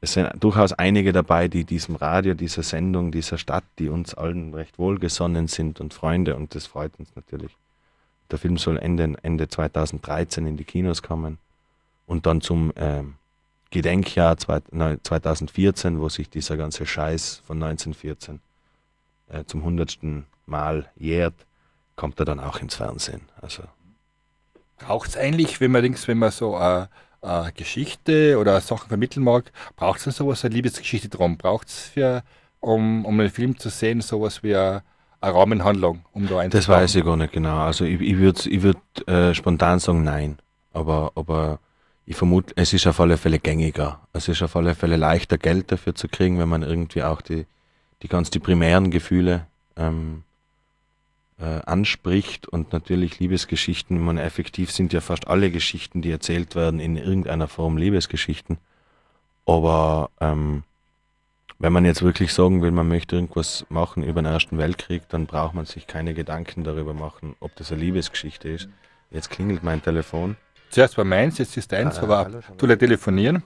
es sind durchaus einige dabei, die diesem Radio, dieser Sendung, dieser Stadt, die uns allen recht wohlgesonnen sind und Freunde und das freut uns natürlich. Der Film soll Ende, Ende 2013 in die Kinos kommen und dann zum ähm, Gedenkjahr zwei- nein, 2014, wo sich dieser ganze Scheiß von 1914 äh, zum hundertsten Mal jährt, kommt er dann auch ins Fernsehen. Also Braucht es eigentlich, wenn man, wenn man so eine äh, Geschichte oder Sachen vermitteln mag, braucht es sowas, eine Liebesgeschichte drum? Braucht es um, um einen Film zu sehen, sowas wie eine, eine Rahmenhandlung, um da das weiß ich gar nicht genau. Also ich, ich würde ich würd, äh, spontan sagen nein. Aber, aber ich vermute, es ist auf alle Fälle gängiger. Es ist auf alle Fälle leichter, Geld dafür zu kriegen, wenn man irgendwie auch die, die ganz die primären Gefühle ähm, äh, anspricht und natürlich Liebesgeschichten, ich meine, effektiv sind ja fast alle Geschichten, die erzählt werden, in irgendeiner Form Liebesgeschichten. Aber ähm, wenn man jetzt wirklich sagen will, man möchte irgendwas machen über den Ersten Weltkrieg, dann braucht man sich keine Gedanken darüber machen, ob das eine Liebesgeschichte ist. Jetzt klingelt mein Telefon. Zuerst war meins, jetzt ist deins, Ah, aber hallo, du le- telefonieren.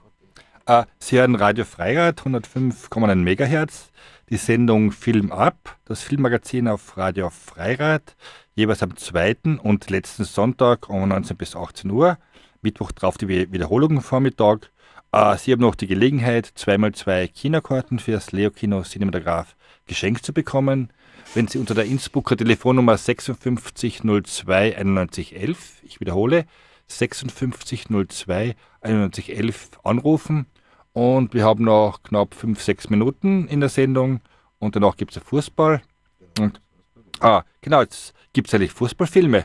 Äh, Sie hören Radio Freirad, 105,9 Megahertz, die Sendung Film ab, das Filmmagazin auf Radio Freirad, jeweils am zweiten und letzten Sonntag um 19 bis 18 Uhr, Mittwoch drauf die Wi- Wiederholung Vormittag. Äh, Sie haben noch die Gelegenheit, zweimal zwei Kinokarten für das Leo-Kino Cinematograph geschenkt zu bekommen. Wenn Sie unter der Innsbrucker Telefonnummer 5602 9111, ich wiederhole, 5602 9111 anrufen. Und wir haben noch knapp 5, 6 Minuten in der Sendung und danach gibt es Fußball. Und, ah, genau, jetzt gibt es eigentlich Fußballfilme.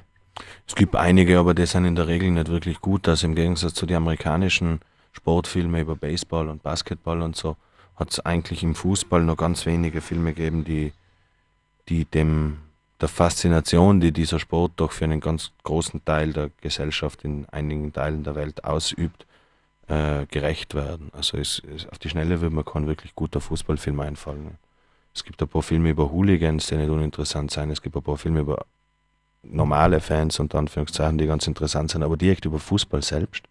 Es gibt einige, aber die sind in der Regel nicht wirklich gut. Also im Gegensatz zu den amerikanischen Sportfilmen über Baseball und Basketball und so, hat es eigentlich im Fußball nur ganz wenige Filme gegeben, die, die dem, der Faszination, die dieser Sport doch für einen ganz großen Teil der Gesellschaft in einigen Teilen der Welt ausübt, äh, gerecht werden. Also es, es, auf die Schnelle würde mir kein wirklich guter Fußballfilm einfallen. Es gibt ein paar Filme über Hooligans, die nicht uninteressant sind. Es gibt ein paar Filme über normale Fans, unter Anführungszeichen, die ganz interessant sind, aber direkt über Fußball selbst.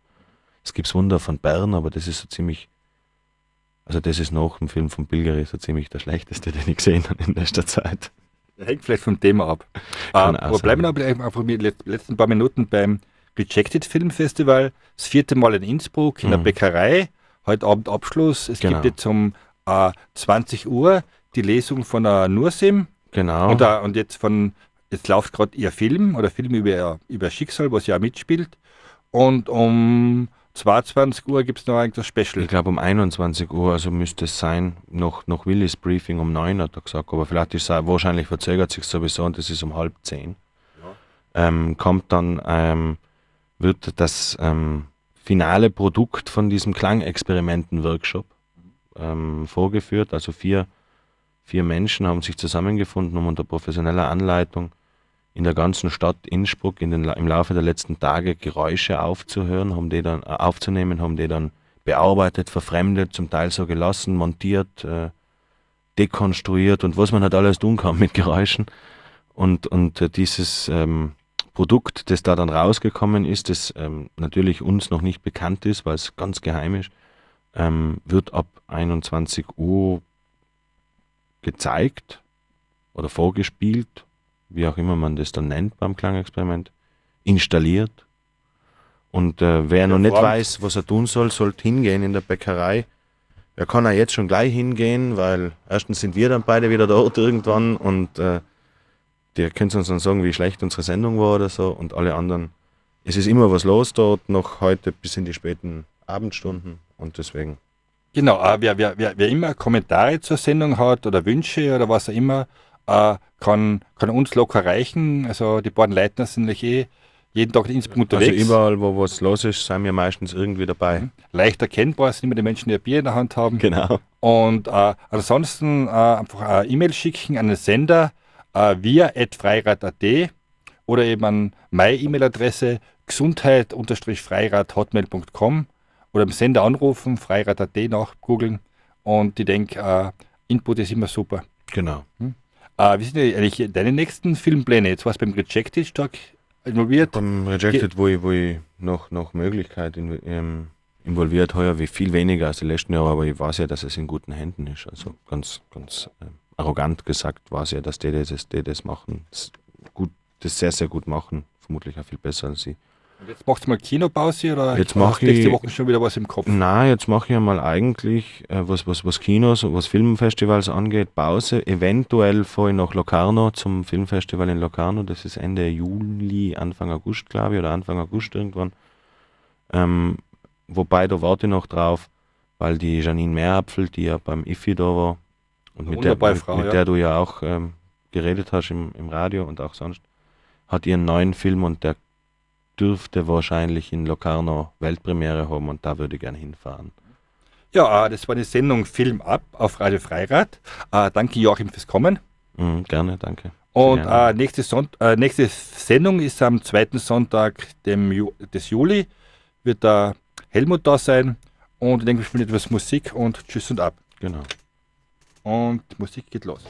Es gibt Wunder von Bern, aber das ist so ziemlich, also das ist nach dem Film von Bilgeri so ziemlich der schlechteste, den ich gesehen habe in letzter Zeit. Hängt vielleicht vom Thema ab. Kann auch aber bleiben wir aber einfach die let- letzten paar Minuten beim Rejected Film Festival. Das vierte Mal in Innsbruck in der Mhm. Bäckerei. Heute Abend Abschluss. Es Genau. gibt jetzt um äh, 20 Uhr die Lesung von der Nursim. Genau. Und, äh, und jetzt von, jetzt läuft gerade ihr Film oder Film über, über Schicksal, was sie auch mitspielt. Und um 22 Uhr gibt es noch ein das Special. Ich glaube um 21 Uhr, also müsste es sein, noch, noch Willis Briefing um 9 hat er gesagt, aber vielleicht ist es, wahrscheinlich verzögert sich sowieso und das ist um halb 10. Ähm, kommt dann, ähm, wird das ähm, finale Produkt von diesem Klangexperimenten-Workshop ähm, vorgeführt. Also vier, vier Menschen haben sich zusammengefunden, um unter professioneller Anleitung in der ganzen Stadt Innsbruck in den, im Laufe der letzten Tage Geräusche aufzuhören, haben die dann, äh, aufzunehmen, haben die dann bearbeitet, verfremdet, zum Teil so gelassen, montiert, äh, dekonstruiert und was man halt alles tun kann mit Geräuschen. Und, und äh, dieses ähm, Produkt, das da dann rausgekommen ist, das ähm, natürlich uns noch nicht bekannt ist, weil es ganz geheim ist, ähm, wird ab 21 Uhr gezeigt oder vorgespielt, wie auch immer man das dann nennt beim Klangexperiment, installiert. Und äh, wer noch nicht weiß, was er tun soll, sollte hingehen in der Bäckerei. Er kann auch jetzt schon gleich hingehen, weil erstens sind wir dann beide wieder dort irgendwann und äh, der könnte uns dann sagen, wie schlecht unsere Sendung war oder so und alle anderen. Es ist immer was los dort, noch heute bis in die späten Abendstunden und deswegen. Genau, äh, wer, wer, wer, wer immer Kommentare zur Sendung hat oder Wünsche oder was auch immer, äh, kann, kann uns locker erreichen. Also die beiden Leitner sind nämlich eh jeden Tag in Innsbruck unterwegs. Also überall, wo was los ist, sind wir meistens irgendwie dabei. Leicht erkennbar sind immer die Menschen, die ein Bier in der Hand haben. Genau. Und äh, ansonsten äh, einfach eine E-Mail schicken an den Sender äh, via.freirad.at oder eben an meine E-Mail-Adresse gesundheit-freirad.hotmail.com oder im Sender anrufen, freirad.at nachgoogeln und ich denke, äh, Input ist immer super. Genau. Äh, wie sind eigentlich deine nächsten Filmpläne? Jetzt warst du beim Rejected stark involviert. Beim Rejected, wo ich, wo ich noch, noch Möglichkeit in, ähm, involviert heuer, wie viel weniger als die letzten Jahre, aber ich weiß ja, dass es in guten Händen ist. Also ganz, ganz ähm, arrogant gesagt weiß ja, dass die das, die das machen, das gut, das sehr, sehr gut machen. Vermutlich auch viel besser als ich. Und jetzt machst du mal Kinopause oder Jetzt mach nächste ich- Woche schon wieder was im Kopf? Na, jetzt mache ich ja mal eigentlich, äh, was, was, was Kinos und was Filmfestivals angeht, Pause. Eventuell fahre ich nach Locarno zum Filmfestival in Locarno. Das ist Ende Juli, Anfang August, glaube ich, oder Anfang August irgendwann. Ähm, wobei, da warte ich noch drauf, weil die Janine Meerapfel, die ja beim IFI da war, und mit, der, Frau, mit ja. der du ja auch ähm, geredet hast im, im Radio und auch sonst, hat ihren neuen Film und der dürfte wahrscheinlich in Locarno Weltpremiere haben und da würde ich gerne hinfahren. Ja, äh, das war die Sendung Film ab auf Radio Freirad. Äh, danke Joachim fürs Kommen. Mhm, gerne, danke. Und gerne. äh, nächste, Sonnt äh, nächste Sendung ist am zweiten Sonntag Ju des Juli. Wird da Helmut da sein. Und ich denke, wir spielen etwas Musik und tschüss und ab. Genau. Und Musik geht los.